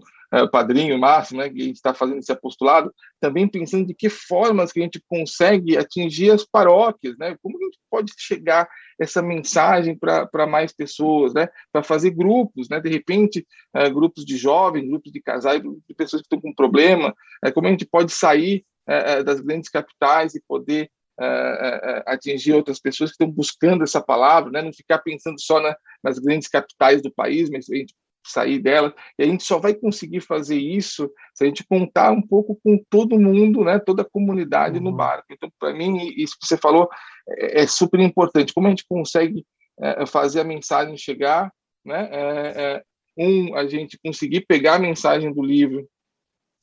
padrinho máximo, né, que está fazendo esse apostolado, também pensando de que formas que a gente consegue atingir as paróquias, né? Como a gente pode chegar essa mensagem para mais pessoas, né? Para fazer grupos, né? De repente, é, grupos de jovens, grupos de casais, de pessoas que estão com problema, é, como a gente pode sair é, é das grandes capitais e poder é, é, atingir outras pessoas que estão buscando essa palavra, né? Não ficar pensando só na, nas grandes capitais do país, mas a gente sair dela. E a gente só vai conseguir fazer isso se a gente contar um pouco com todo mundo, né, toda a comunidade uhum. no barco. Então, para mim, isso que você falou é, é, super importante. Como a gente consegue é, fazer a mensagem chegar, né? É, é, um, a gente conseguir pegar a mensagem do livro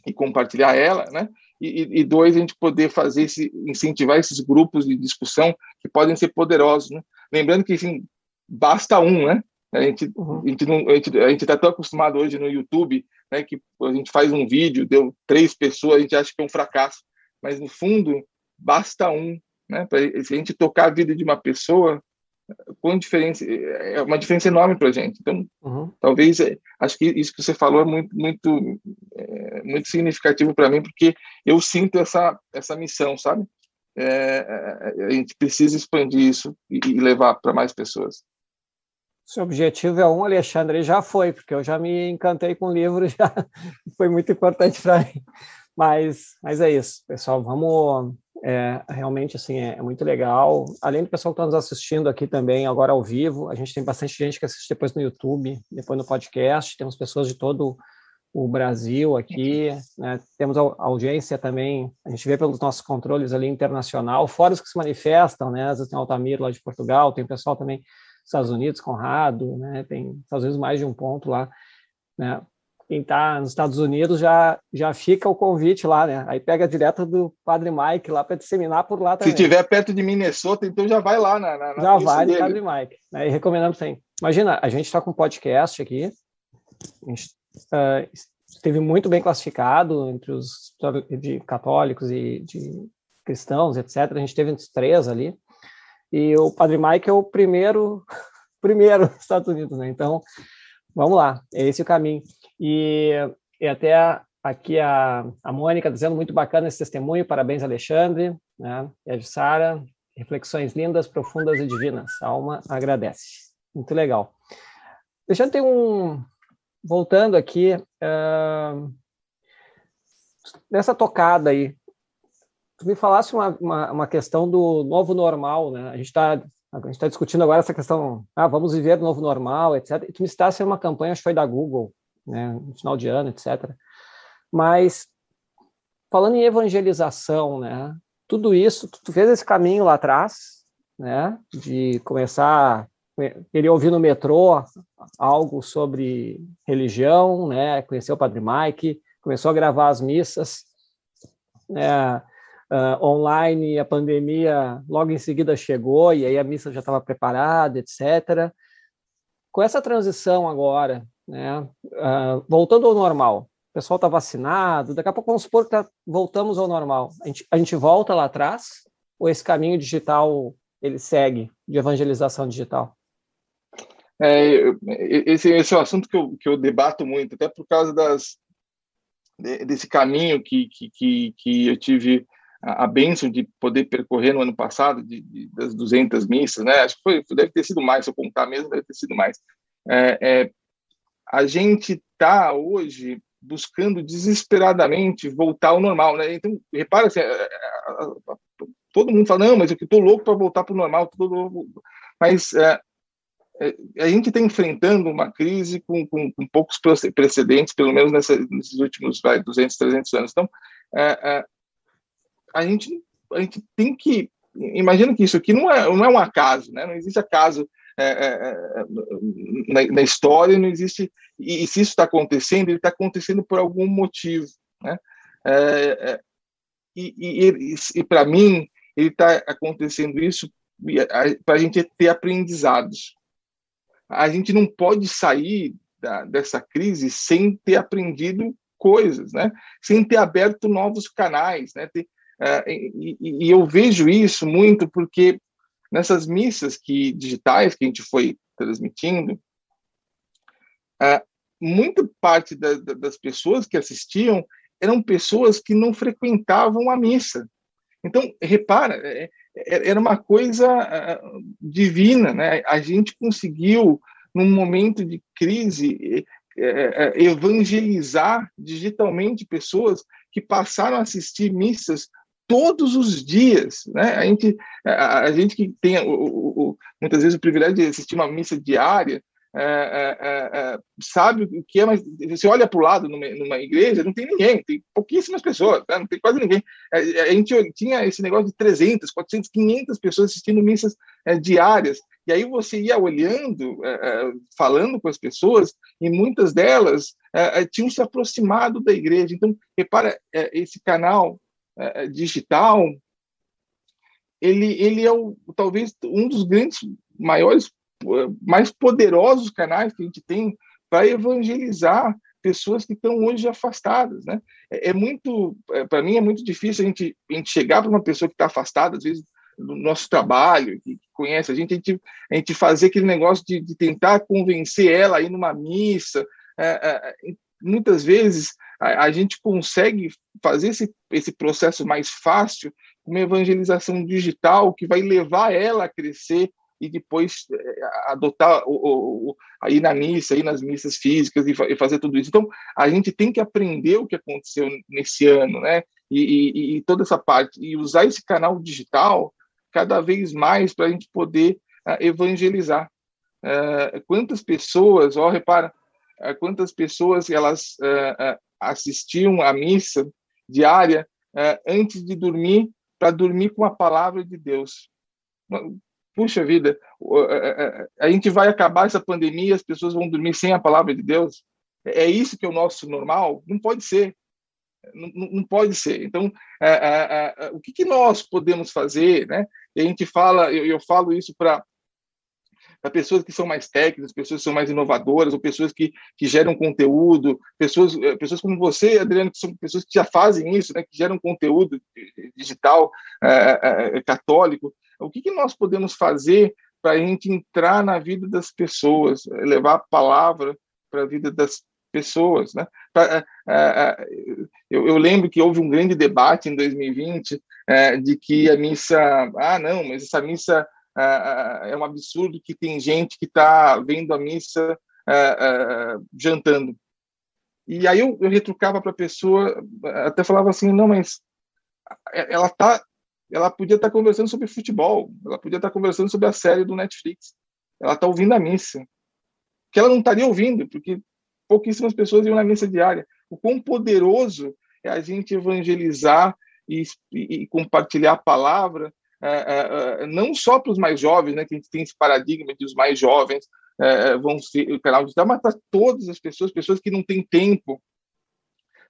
e compartilhar ela, né? E, e, dois, a gente poder fazer esse, incentivar esses grupos de discussão que podem ser poderosos, né? Lembrando que, assim, basta um, né? A gente, uhum. a gente não, a gente, a gente tá tão acostumado hoje no YouTube, né, que a gente faz um vídeo, deu três pessoas, a gente acha que é um fracasso, mas no fundo basta um, né? Pra, se a gente tocar a vida de uma pessoa, com diferença é uma diferença enorme para a gente. Então, uhum. talvez é, acho que isso que você falou é muito muito é, muito significativo para mim, porque eu sinto essa essa missão, sabe? É, é a gente precisa expandir isso e, e levar para mais pessoas. Seu objetivo é um, Alexandre, já foi, porque eu já me encantei com o livro, [LAUGHS] já foi muito importante para mim. Mas, mas é isso, pessoal, vamos, é, realmente, assim, é, é, muito legal. Além do pessoal que está nos assistindo aqui também, agora ao vivo, a gente tem bastante gente que assiste depois no YouTube, depois no podcast, temos pessoas de todo o Brasil aqui, né? temos a audiência também, a gente vê pelos nossos controles ali internacional, fora os que se manifestam, né, às vezes tem Altamiro lá de Portugal, tem pessoal também Estados Unidos, Conrado, né? Tem Estados Unidos mais de um ponto lá, né? Quem está nos Estados Unidos já já fica o convite lá, né? Aí pega direto do Padre Mike lá para disseminar por lá também. Se tiver perto de Minnesota, então já vai lá na, na já vai do Padre Mike. Né? E recomendamos sempre. Imagina, a gente está com um podcast aqui, a gente uh, esteve muito bem classificado entre os de católicos e de cristãos, etc. A gente teve uns três ali. E o Padre Mike é o primeiro, [LAUGHS] primeiro nos Estados Unidos, né? Então, vamos lá, é esse o caminho. E, e até aqui a, a Mônica dizendo muito bacana esse testemunho, parabéns, Alexandre, né? E a Sara, reflexões lindas, profundas e divinas. A alma agradece. Muito legal. Eu ter um. Voltando aqui, uh, nessa tocada aí, tu me falasse uma, uma, uma, questão do novo normal, né? A gente está a gente está discutindo agora essa questão, ah, vamos viver no novo normal, etc. E tu me citasse uma campanha, acho que foi da Google, né, no final de ano, etc. Mas falando em evangelização, né? Tudo isso, tu fez esse caminho lá atrás, né? De começar queria ouvir no metrô algo sobre religião, né? Conheceu o Padre Mike, começou a gravar as missas, né? Uh, online, a pandemia logo em seguida chegou e aí a missa já estava preparada, etc. Com essa transição agora, né, uh, voltando ao normal, o pessoal está vacinado, daqui a pouco vamos supor que tá, voltamos ao normal. A gente, a gente volta lá atrás ou esse caminho digital ele segue de evangelização digital? É, esse, esse é um assunto que eu, que eu debato muito, até por causa das, desse caminho que, que, que eu tive a, bênção de poder percorrer no ano passado, de, de, das 200 missas, né? Acho que foi, deve ter sido mais, se eu contar mesmo, deve ter sido mais. É, é, a gente está hoje buscando desesperadamente voltar ao normal, né? Então, repara assim, é, é, todo mundo fala, não, mas eu estou louco para voltar para o normal, mas é, é, a gente está enfrentando uma crise com, com, com, poucos precedentes, pelo menos nessa, nesses últimos vai, 200, 300 anos. Então, a gente, a gente tem que. Imagina que isso aqui não é, não é um acaso, né? não existe acaso. É, é, é, é, na, na, história, não existe. E, e se isso está acontecendo, ele está acontecendo por algum motivo. Né? É, e, e, e para mim, ele está acontecendo isso para a gente ter aprendizados. A gente não pode sair da, dessa crise sem ter aprendido coisas, né? sem ter aberto novos canais. Né? Ter, e, e, eu vejo isso muito porque nessas missas que digitais que a gente foi transmitindo, uh, muita parte da, da, das pessoas que assistiam eram pessoas que não frequentavam a missa. Então, repara, é, é, era uma coisa divina, né? A gente conseguiu, num momento de crise, é, evangelizar digitalmente pessoas que passaram a assistir missas todos os dias, né? A gente, a, gente que tem o, o, muitas vezes o privilégio de assistir uma missa diária, é, é, é, sabe o que é, mas você olha para o lado numa, numa, igreja, não tem ninguém, tem pouquíssimas pessoas, né? não tem quase ninguém. A, gente tinha esse negócio de 300, 400, 500 pessoas assistindo missas diárias, e aí você ia olhando, falando com as pessoas, e muitas delas tinham se aproximado da igreja. Então, repara, esse canal digital, ele, ele é o, talvez um dos grandes, maiores mais poderosos canais que a gente tem para evangelizar pessoas que estão hoje afastadas, né? É, é muito, é, para mim é muito difícil a gente, a gente chegar para uma pessoa que está afastada, às vezes do nosso trabalho, que, conhece a gente, a gente, a gente fazer aquele negócio de, de tentar convencer ela a ir numa missa. É, é, muitas vezes a, a, gente consegue fazer esse, esse processo mais fácil uma evangelização digital que vai levar ela a crescer e depois eh, adotar o, o, aí na missa, aí nas missas físicas e, fazer tudo isso. Então, a gente tem que aprender o que aconteceu nesse ano, né? E, e, e toda essa parte e usar esse canal digital cada vez mais para a gente poder uh, evangelizar. Uh, quantas pessoas, ó, repara, quantas pessoas elas assistiam à missa diária antes de dormir para dormir com a palavra de Deus puxa vida, a gente vai acabar essa pandemia, as pessoas vão dormir sem a palavra de Deus? É isso que é o nosso normal? Não pode ser. Não, não pode ser. Então, é, é, é, o que, que, nós podemos fazer? Né? A gente fala, eu, eu falo isso para para pessoas que são mais técnicas, pessoas que são mais inovadoras, ou pessoas que, que geram conteúdo, pessoas, pessoas como você, Adriano, que são pessoas que já fazem isso, né, que geram conteúdo digital é, é, católico. O que, que nós podemos fazer para a gente entrar na vida das pessoas, levar a palavra para a vida das pessoas, né? Pra, eu, eu, lembro que houve um grande debate em 2020 de que a missa, ah, não, mas essa missa é um absurdo que tem gente que está vendo a missa jantando. E aí eu, eu retrucava para a pessoa, até falava assim, não, mas ela tá, ela podia estar tá conversando sobre futebol, ela podia estar tá conversando sobre a série do Netflix, ela está ouvindo a missa, que ela não estaria ouvindo, porque pouquíssimas pessoas iam na missa diária. O quão poderoso é a gente evangelizar e, e, e compartilhar a palavra é, é, é, não só para os mais jovens, né, que a gente tem esse paradigma de os mais jovens vão ser o canal digital, mas para todas as pessoas, pessoas que não têm tempo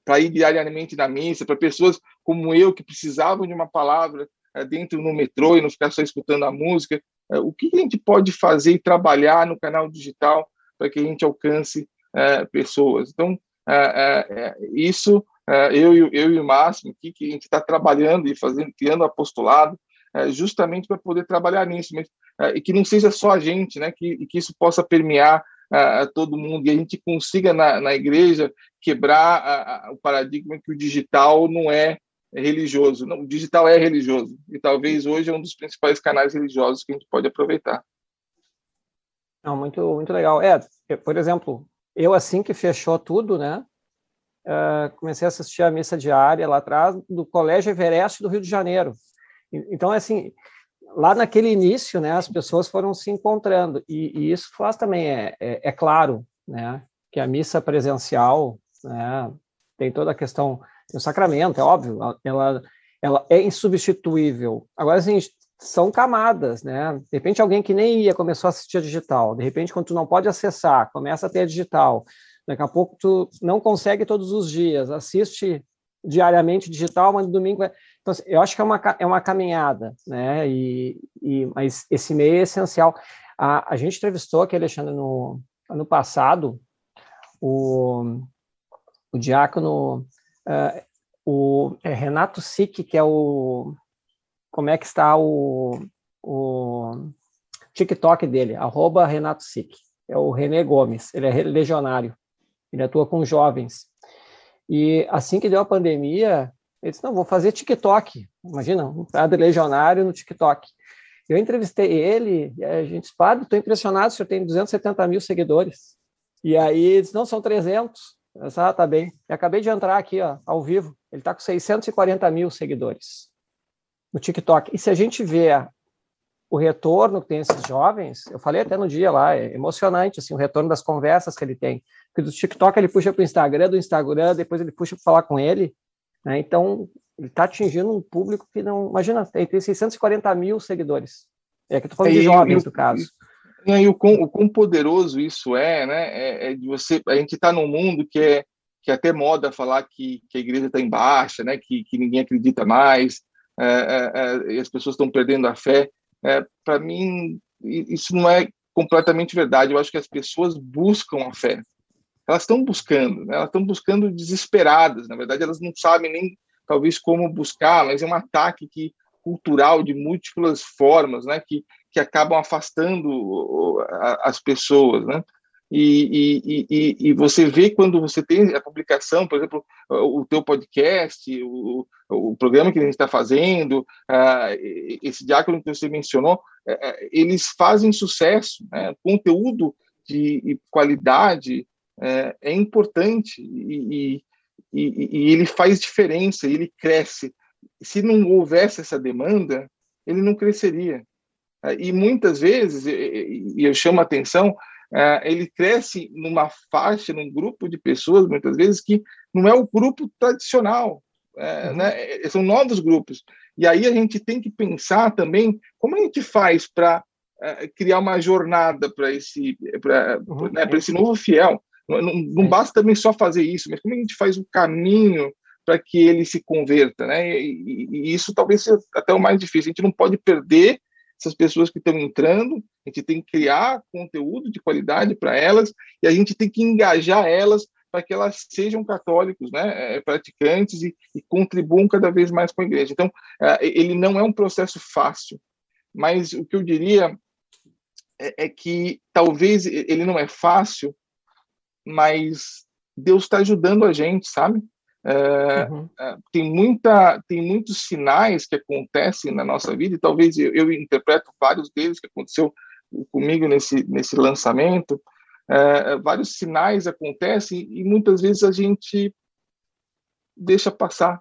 para ir diariamente na missa, para pessoas como eu que precisavam de uma palavra dentro no metrô e não ficar só escutando a música. o que a gente pode fazer e trabalhar no canal digital para que a gente alcance pessoas? Então, isso eu, eu e o Máximo que a gente está trabalhando e fazendo, criando apostolado, é, justamente para poder trabalhar nisso, mas, é, e que não seja só a gente, né, que, que isso possa permear é, todo mundo e a gente consiga na, na igreja quebrar a, a, o paradigma que o digital não é religioso. Não, o digital é religioso e talvez hoje é um dos principais canais religiosos que a gente pode aproveitar. Não, muito, muito legal. É, por exemplo, eu assim que fechou tudo, né, uh, comecei a assistir a missa diária lá atrás do Colégio Everest do Rio de Janeiro. Então, assim, lá naquele início, né, as pessoas foram se encontrando, e, e isso faz também, é, é, é, claro, né, que a missa presencial, né, tem toda a questão, do sacramento, é óbvio, ela, ela é insubstituível. Agora, assim, são camadas, né? De repente alguém que nem ia começou a assistir a digital, de repente quando tu não pode acessar, começa a ter a digital, daqui a pouco tu não consegue todos os dias, assiste diariamente digital, mas no domingo é... Então, assim, eu acho que é uma, é uma caminhada, né? E, e, mas esse meio é essencial. A, a gente entrevistou aqui, Alexandre, no ano passado, o, o diácono, uh, o é Renato Sick, que é o como é que está o, o TikTok dele, arroba Renato Sick. É o René Gomes, ele é legionário, ele atua com jovens. E assim que deu a pandemia, ele disse, não, vou fazer TikTok. Imagina, um padre legionário no TikTok. Eu entrevistei ele, e a gente disse, padre, estou impressionado, o senhor tem 270 mil seguidores. E aí ele disse, não, são 300. Eu disse, ah, tá bem. Eu acabei de entrar aqui, ó, ao vivo. Ele está com 640 mil seguidores no TikTok. E se a gente vê o retorno que tem esses jovens, eu falei até no dia lá, é emocionante assim, o retorno das conversas que ele tem. Porque do TikTok ele puxa para o Instagram, do Instagram depois ele puxa para falar com ele. Né? Então, ele está atingindo um público que não. Imagina, tem, tem 640 mil seguidores. É que estou falando é, de jovens, no caso. E aí, o quão, o quão poderoso isso é, né? É, é de você. A gente está num mundo que é que é até moda falar que, que a igreja está em baixa, né? Que, que ninguém acredita mais, é, é, é, e as pessoas estão perdendo a fé. Para mim, isso não é completamente verdade. Eu acho que as pessoas buscam a fé. Elas estão buscando, né? elas estão buscando desesperadas. Na verdade, elas não sabem nem talvez como buscar, mas é um ataque que cultural de múltiplas formas, né? Que que acabam afastando as pessoas, né? E, e, e, e, você vê quando você tem a publicação, por exemplo, o teu podcast, o, o programa que a gente está fazendo, uh, esse diácono que você mencionou, uh, eles fazem sucesso, né? conteúdo de qualidade uh, é importante e, e, ele faz diferença, ele cresce. Se não houvesse essa demanda, ele não cresceria. E muitas vezes, e eu chamo a atenção, é, ele cresce numa faixa, num grupo de pessoas, muitas vezes, que não é o grupo tradicional, é, uhum. né? É, são novos grupos. E aí a gente tem que pensar também como a gente faz para é, criar uma jornada para esse, uhum. né, esse novo fiel. Não, não, não, basta também só fazer isso, mas como a gente faz o caminho para que ele se converta, né? E, e, e, isso talvez seja até o mais difícil. A gente não pode perder essas pessoas que estão entrando, a gente tem que criar conteúdo de qualidade para elas e a gente tem que engajar elas para que elas sejam católicos, né, é, praticantes e, e, contribuam cada vez mais com a igreja. Então, é, ele não é um processo fácil, mas o que eu diria é, é que talvez ele não é fácil, mas Deus está ajudando a gente, sabe? É, uhum. é, tem muita tem muitos sinais que acontecem na nossa vida e talvez eu, eu interpreto vários deles que aconteceu comigo nesse nesse lançamento é, vários sinais acontecem e muitas vezes a gente deixa passar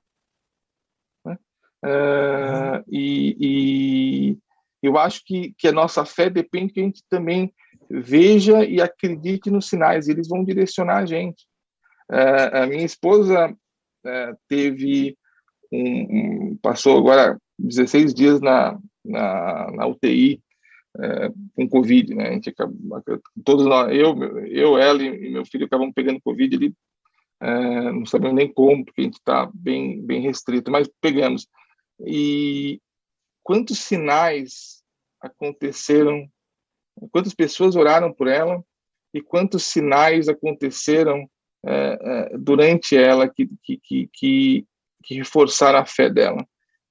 né? É, uhum. e, e, eu acho que, que a nossa fé depende que a gente também veja e acredite nos sinais eles vão direcionar a gente é, a minha esposa é, teve um, um, passou agora 16 dias na, na, na UTI é, com Covid, né? A gente acabou, todos nós, eu, eu, ela e meu filho acabamos pegando Covid é, não sabemos nem como, porque a gente está bem, bem restrito, mas pegamos. E quantos sinais aconteceram, quantas pessoas oraram por ela e quantos sinais aconteceram é, é, durante ela que, que, que, que, reforçaram a fé dela.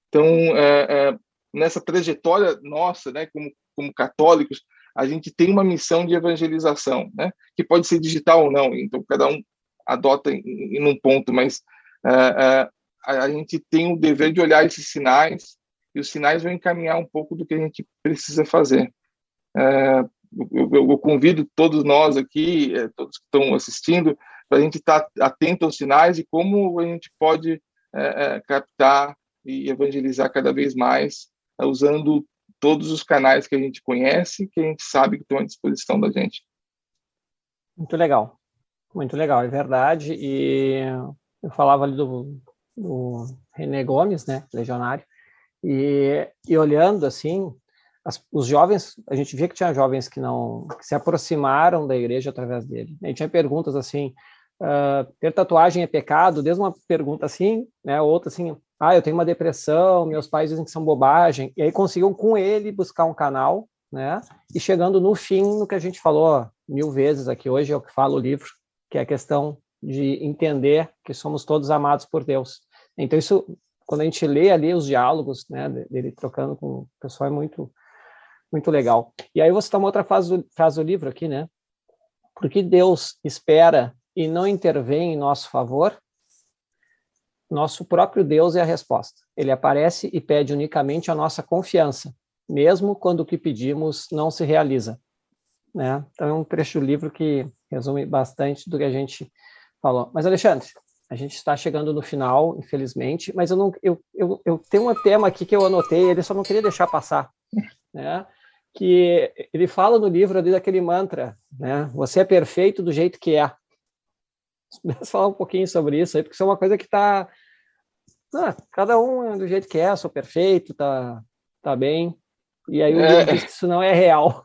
Então, é, é, nessa trajetória nossa, né, como, como católicos, a gente tem uma missão de evangelização, né, que pode ser digital ou não, então cada um adota em, em um ponto, mas é, é, a gente tem o dever de olhar esses sinais e os sinais vão encaminhar um pouco do que a gente precisa fazer. É, eu, eu, eu, convido todos nós aqui, todos que estão assistindo, para a gente estar tá atento aos sinais e como a gente pode é, é, captar e evangelizar cada vez mais é, usando todos os canais que a gente conhece, que a gente sabe que estão à disposição da gente. Muito legal, muito legal, é verdade. E eu falava ali do, do René Gomes, né, legionário, E, e olhando assim, as, os jovens, a gente via que tinha jovens que não que se aproximaram da igreja através dele. E tinha perguntas assim: uh, ter tatuagem é pecado? Desde uma pergunta assim, né? Outra assim: ah, eu tenho uma depressão, meus pais dizem que são bobagem. E aí conseguiu com ele buscar um canal, né? E chegando no fim, no que a gente falou mil vezes aqui hoje, é o que fala o livro, que é a questão de entender que somos todos amados por Deus. Então isso, quando a gente lê ali os diálogos, né, dele trocando com o pessoal, é muito muito legal. E aí você toma outra frase do, frase do livro aqui, né? Porque Deus espera e não intervém em nosso favor, nosso próprio Deus é a resposta. Ele aparece e pede unicamente a nossa confiança, mesmo quando o que pedimos não se realiza. Né? Então é um trecho do livro que resume bastante do que a gente falou. Mas, Alexandre, a gente está chegando no final, infelizmente, mas eu, não, eu, eu, eu tenho um tema aqui que eu anotei, ele só não queria deixar passar. Né? Que ele fala no livro ali daquele mantra, né? Você é perfeito do jeito que é. Vamos falar um pouquinho sobre isso aí, porque isso é uma coisa que está ah, cada um é do jeito que é, sou perfeito, tá, tá bem. E aí o é. diz que isso não é real.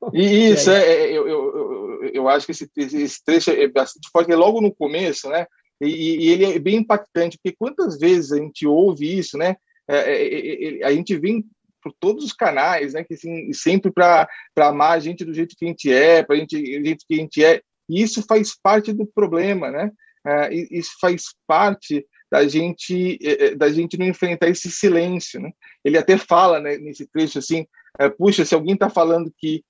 [LAUGHS] Isso, é, é, eu, eu, eu, eu, acho que esse, esse trecho é bastante forte, é logo no começo, né? E, e, ele é bem impactante, porque quantas vezes a gente ouve isso, né? É, é, é a gente vem por todos os canais, né? Que assim, sempre para amar a gente do jeito que a gente é, para a gente do jeito que a gente é. E isso faz parte do problema, né? isso faz parte da gente eh, eh, da gente não enfrentar esse silêncio, né? Ele até fala né, nesse trecho assim, é, puxa, se alguém está falando que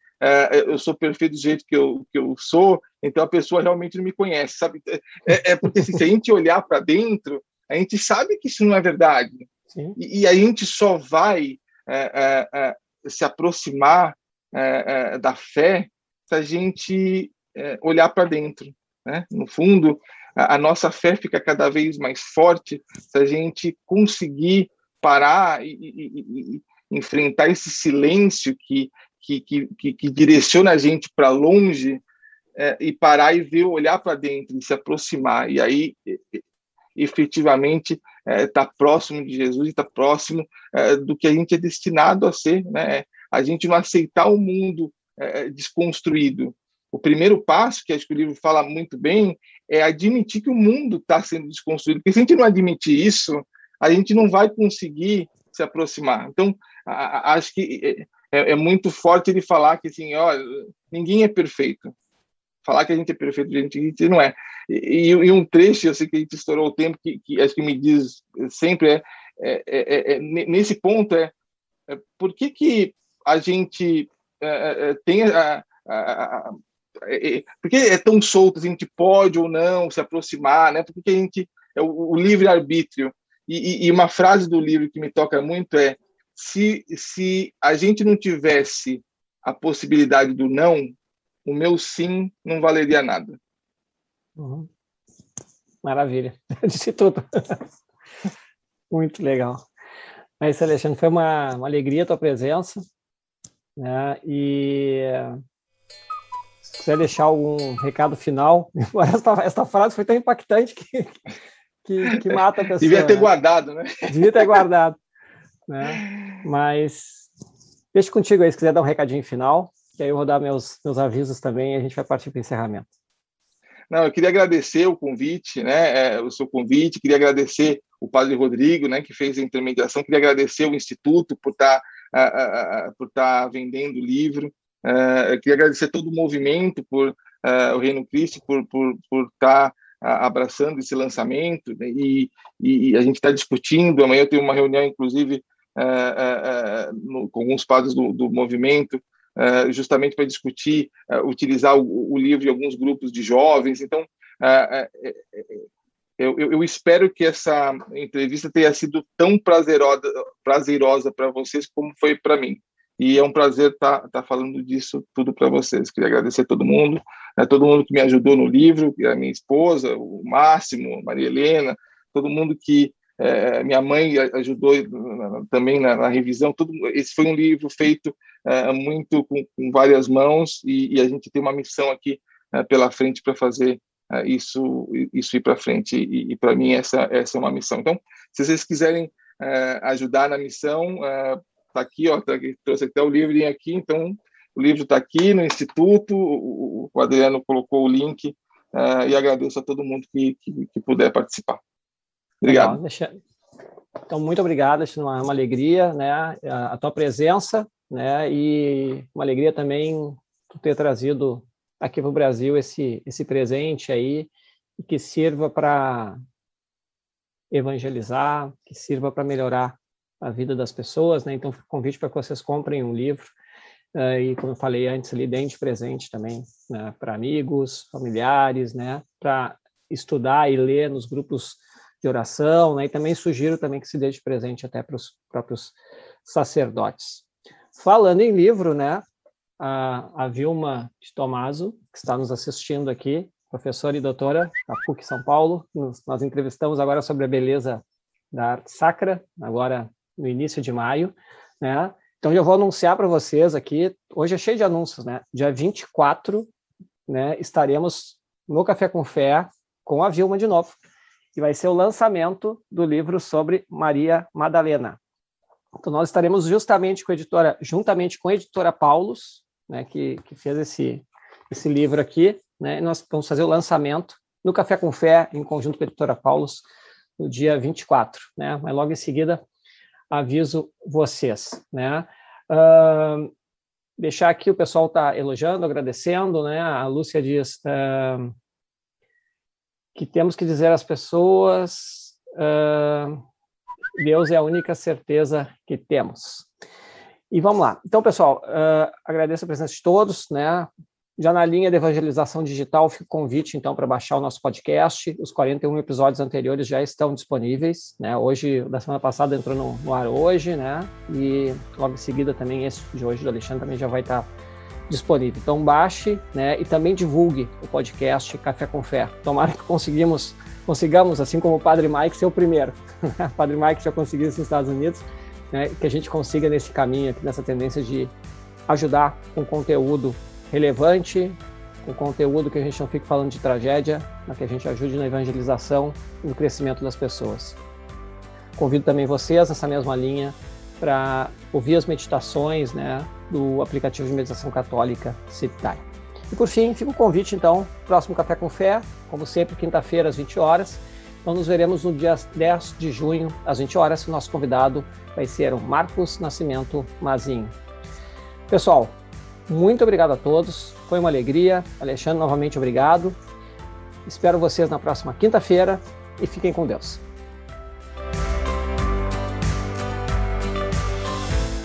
eu sou perfeito do jeito que eu, que eu sou, então a pessoa realmente não me conhece, sabe? É, é porque assim, se a gente olhar para dentro, a gente sabe que isso não é verdade. E, e, a gente só vai é, se aproximar da fé se a gente olhar para dentro. Né? No fundo, a, a nossa fé fica cada vez mais forte se a gente conseguir parar e, e, e enfrentar esse silêncio que, que, que, que direciona a gente para longe é, e parar e ver, olhar para dentro e se aproximar. E aí, efetivamente, estar é, tá próximo de Jesus e estar tá próximo é, do que a gente é destinado a ser. Né? A gente não aceitar o mundo é, desconstruído, o primeiro passo, que acho que o livro fala muito bem, é admitir que o mundo está sendo desconstruído. Porque se a gente não admitir isso, a gente não vai conseguir se aproximar. Então, a, a, acho que é, é, é, muito forte ele falar que assim, ó, ninguém é perfeito. Falar que a gente é perfeito, a gente, a gente não é. E, e, um trecho, eu sei que a gente estourou o tempo, que, que acho que me diz sempre é, é, é, é nesse ponto é, por que que a gente tem a, a, é, é, porque é tão solto, a gente pode ou não se aproximar, né? Porque a gente é o, o livre arbítrio. E, e, uma frase do livro que me toca muito é: se se a gente não tivesse a possibilidade do não, o meu sim não valeria nada. Uhum. Maravilha, [LAUGHS] disse tudo. [LAUGHS] muito legal. Mas, Alexandre, foi uma, uma alegria a tua presença. Né? E se quiser deixar algum recado final, [LAUGHS] essa, essa frase foi tão impactante que, que, que mata a pessoa. Devia ter né? guardado, né? Devia ter guardado. Né? Mas deixa contigo aí, se quiser dar um recadinho final, que aí eu vou dar meus, meus avisos também e a gente vai partir para o encerramento. Não, eu queria agradecer o convite, né, é, o seu convite, queria agradecer o Padre Rodrigo, né, que fez a intermediação, queria agradecer o Instituto por estar tá, por estar tá vendendo o livro, Uh, queria agradecer todo o movimento por uh, o Reino Cristo por por por estar tá, abraçando esse lançamento né? e, e, a gente está discutindo. Amanhã eu tenho uma reunião, inclusive, no, com alguns padres do, do movimento, justamente para discutir utilizar o, o, livro em alguns grupos de jovens. Então, eu, eu, eu, espero que essa entrevista tenha sido tão prazerosa prazerosa para vocês como foi para mim. E é um prazer estar tá, tá falando disso tudo para vocês. Queria agradecer a todo mundo, né, todo mundo que me ajudou no livro, a minha esposa, o Máximo, Maria Helena, todo mundo que é, minha mãe ajudou também na, na, revisão. Tudo, esse foi um livro feito é, muito com, com, várias mãos e, e, a gente tem uma missão aqui é, pela frente para fazer isso isso ir para frente. E, e para mim essa essa é uma missão. Então, se vocês quiserem ajudar na missão. Está aqui, ó, tá aqui, trouxe até o livro aqui, então o livro está aqui no Instituto, o, o, Adriano colocou o link e agradeço a todo mundo que, que, que puder participar. Obrigado. deixa... Então, muito obrigado, é uma, uma alegria né, a, tua presença né, e uma alegria também tu ter trazido aqui para o Brasil esse, esse presente aí que sirva para evangelizar, que sirva para melhorar a vida das pessoas, né? Então, convite para que vocês comprem um livro uh, e, como eu falei antes, deem de presente também né? para amigos, familiares, né? Para estudar e ler nos grupos de oração, né? E também sugiro também que se dê de presente até para os próprios sacerdotes. Falando em livro, né? a, a Vilma de Tomaso, que está nos assistindo aqui, professora e doutora da PUC São Paulo. Nos, nós entrevistamos agora sobre a beleza da arte sacra, agora no início de maio, né? Então, eu vou anunciar para vocês aqui, hoje é cheio de anúncios, né? Dia 24, né, estaremos no Café com Fé com a Vilma de novo, e vai ser o lançamento do livro sobre Maria Madalena. Então, nós estaremos justamente com a editora, juntamente com a editora Paulus, né, que, que fez esse, esse livro aqui, né, e nós vamos fazer o lançamento no Café com Fé, em conjunto com a editora Paulus, no dia 24, né, mas logo em seguida aviso vocês, né. Uh, deixar aqui, o pessoal está elogiando, agradecendo, né, a Lúcia diz uh, que temos que dizer às pessoas uh, Deus é a única certeza que temos. E vamos lá. Então, pessoal, uh, agradeço a presença de todos, né? Já na linha de evangelização digital, fica o convite, então, para baixar o nosso podcast. Os 41 episódios anteriores já estão disponíveis, né? Hoje, da semana passada, entrou no, no ar hoje, né? E logo em seguida também, esse de hoje do Alexandre também já vai estar disponível. Então, baixe, né? E também divulgue o podcast Café com Fé. Tomara que conseguimos, consigamos, assim como o Padre Mike, ser o primeiro. o [LAUGHS] Padre Mike já conseguiu isso nos Estados Unidos né, que a gente consiga nesse caminho, aqui, nessa tendência de ajudar com conteúdo relevante, com conteúdo que a gente não fique falando de tragédia, mas que a gente ajude na evangelização e no crescimento das pessoas. Convido também vocês nessa mesma linha para ouvir as meditações né, do aplicativo de meditação católica Citai. E por fim, fica o convite então, próximo Café com Fé, como sempre, quinta-feira às 20 horas, então nos veremos no dia 10 de junho, às 20 horas. O nosso convidado vai ser o Marcos Nascimento Mazinho. Pessoal, muito obrigado a todos. Foi uma alegria. Alexandre, novamente obrigado. Espero vocês na próxima quinta-feira e fiquem com Deus.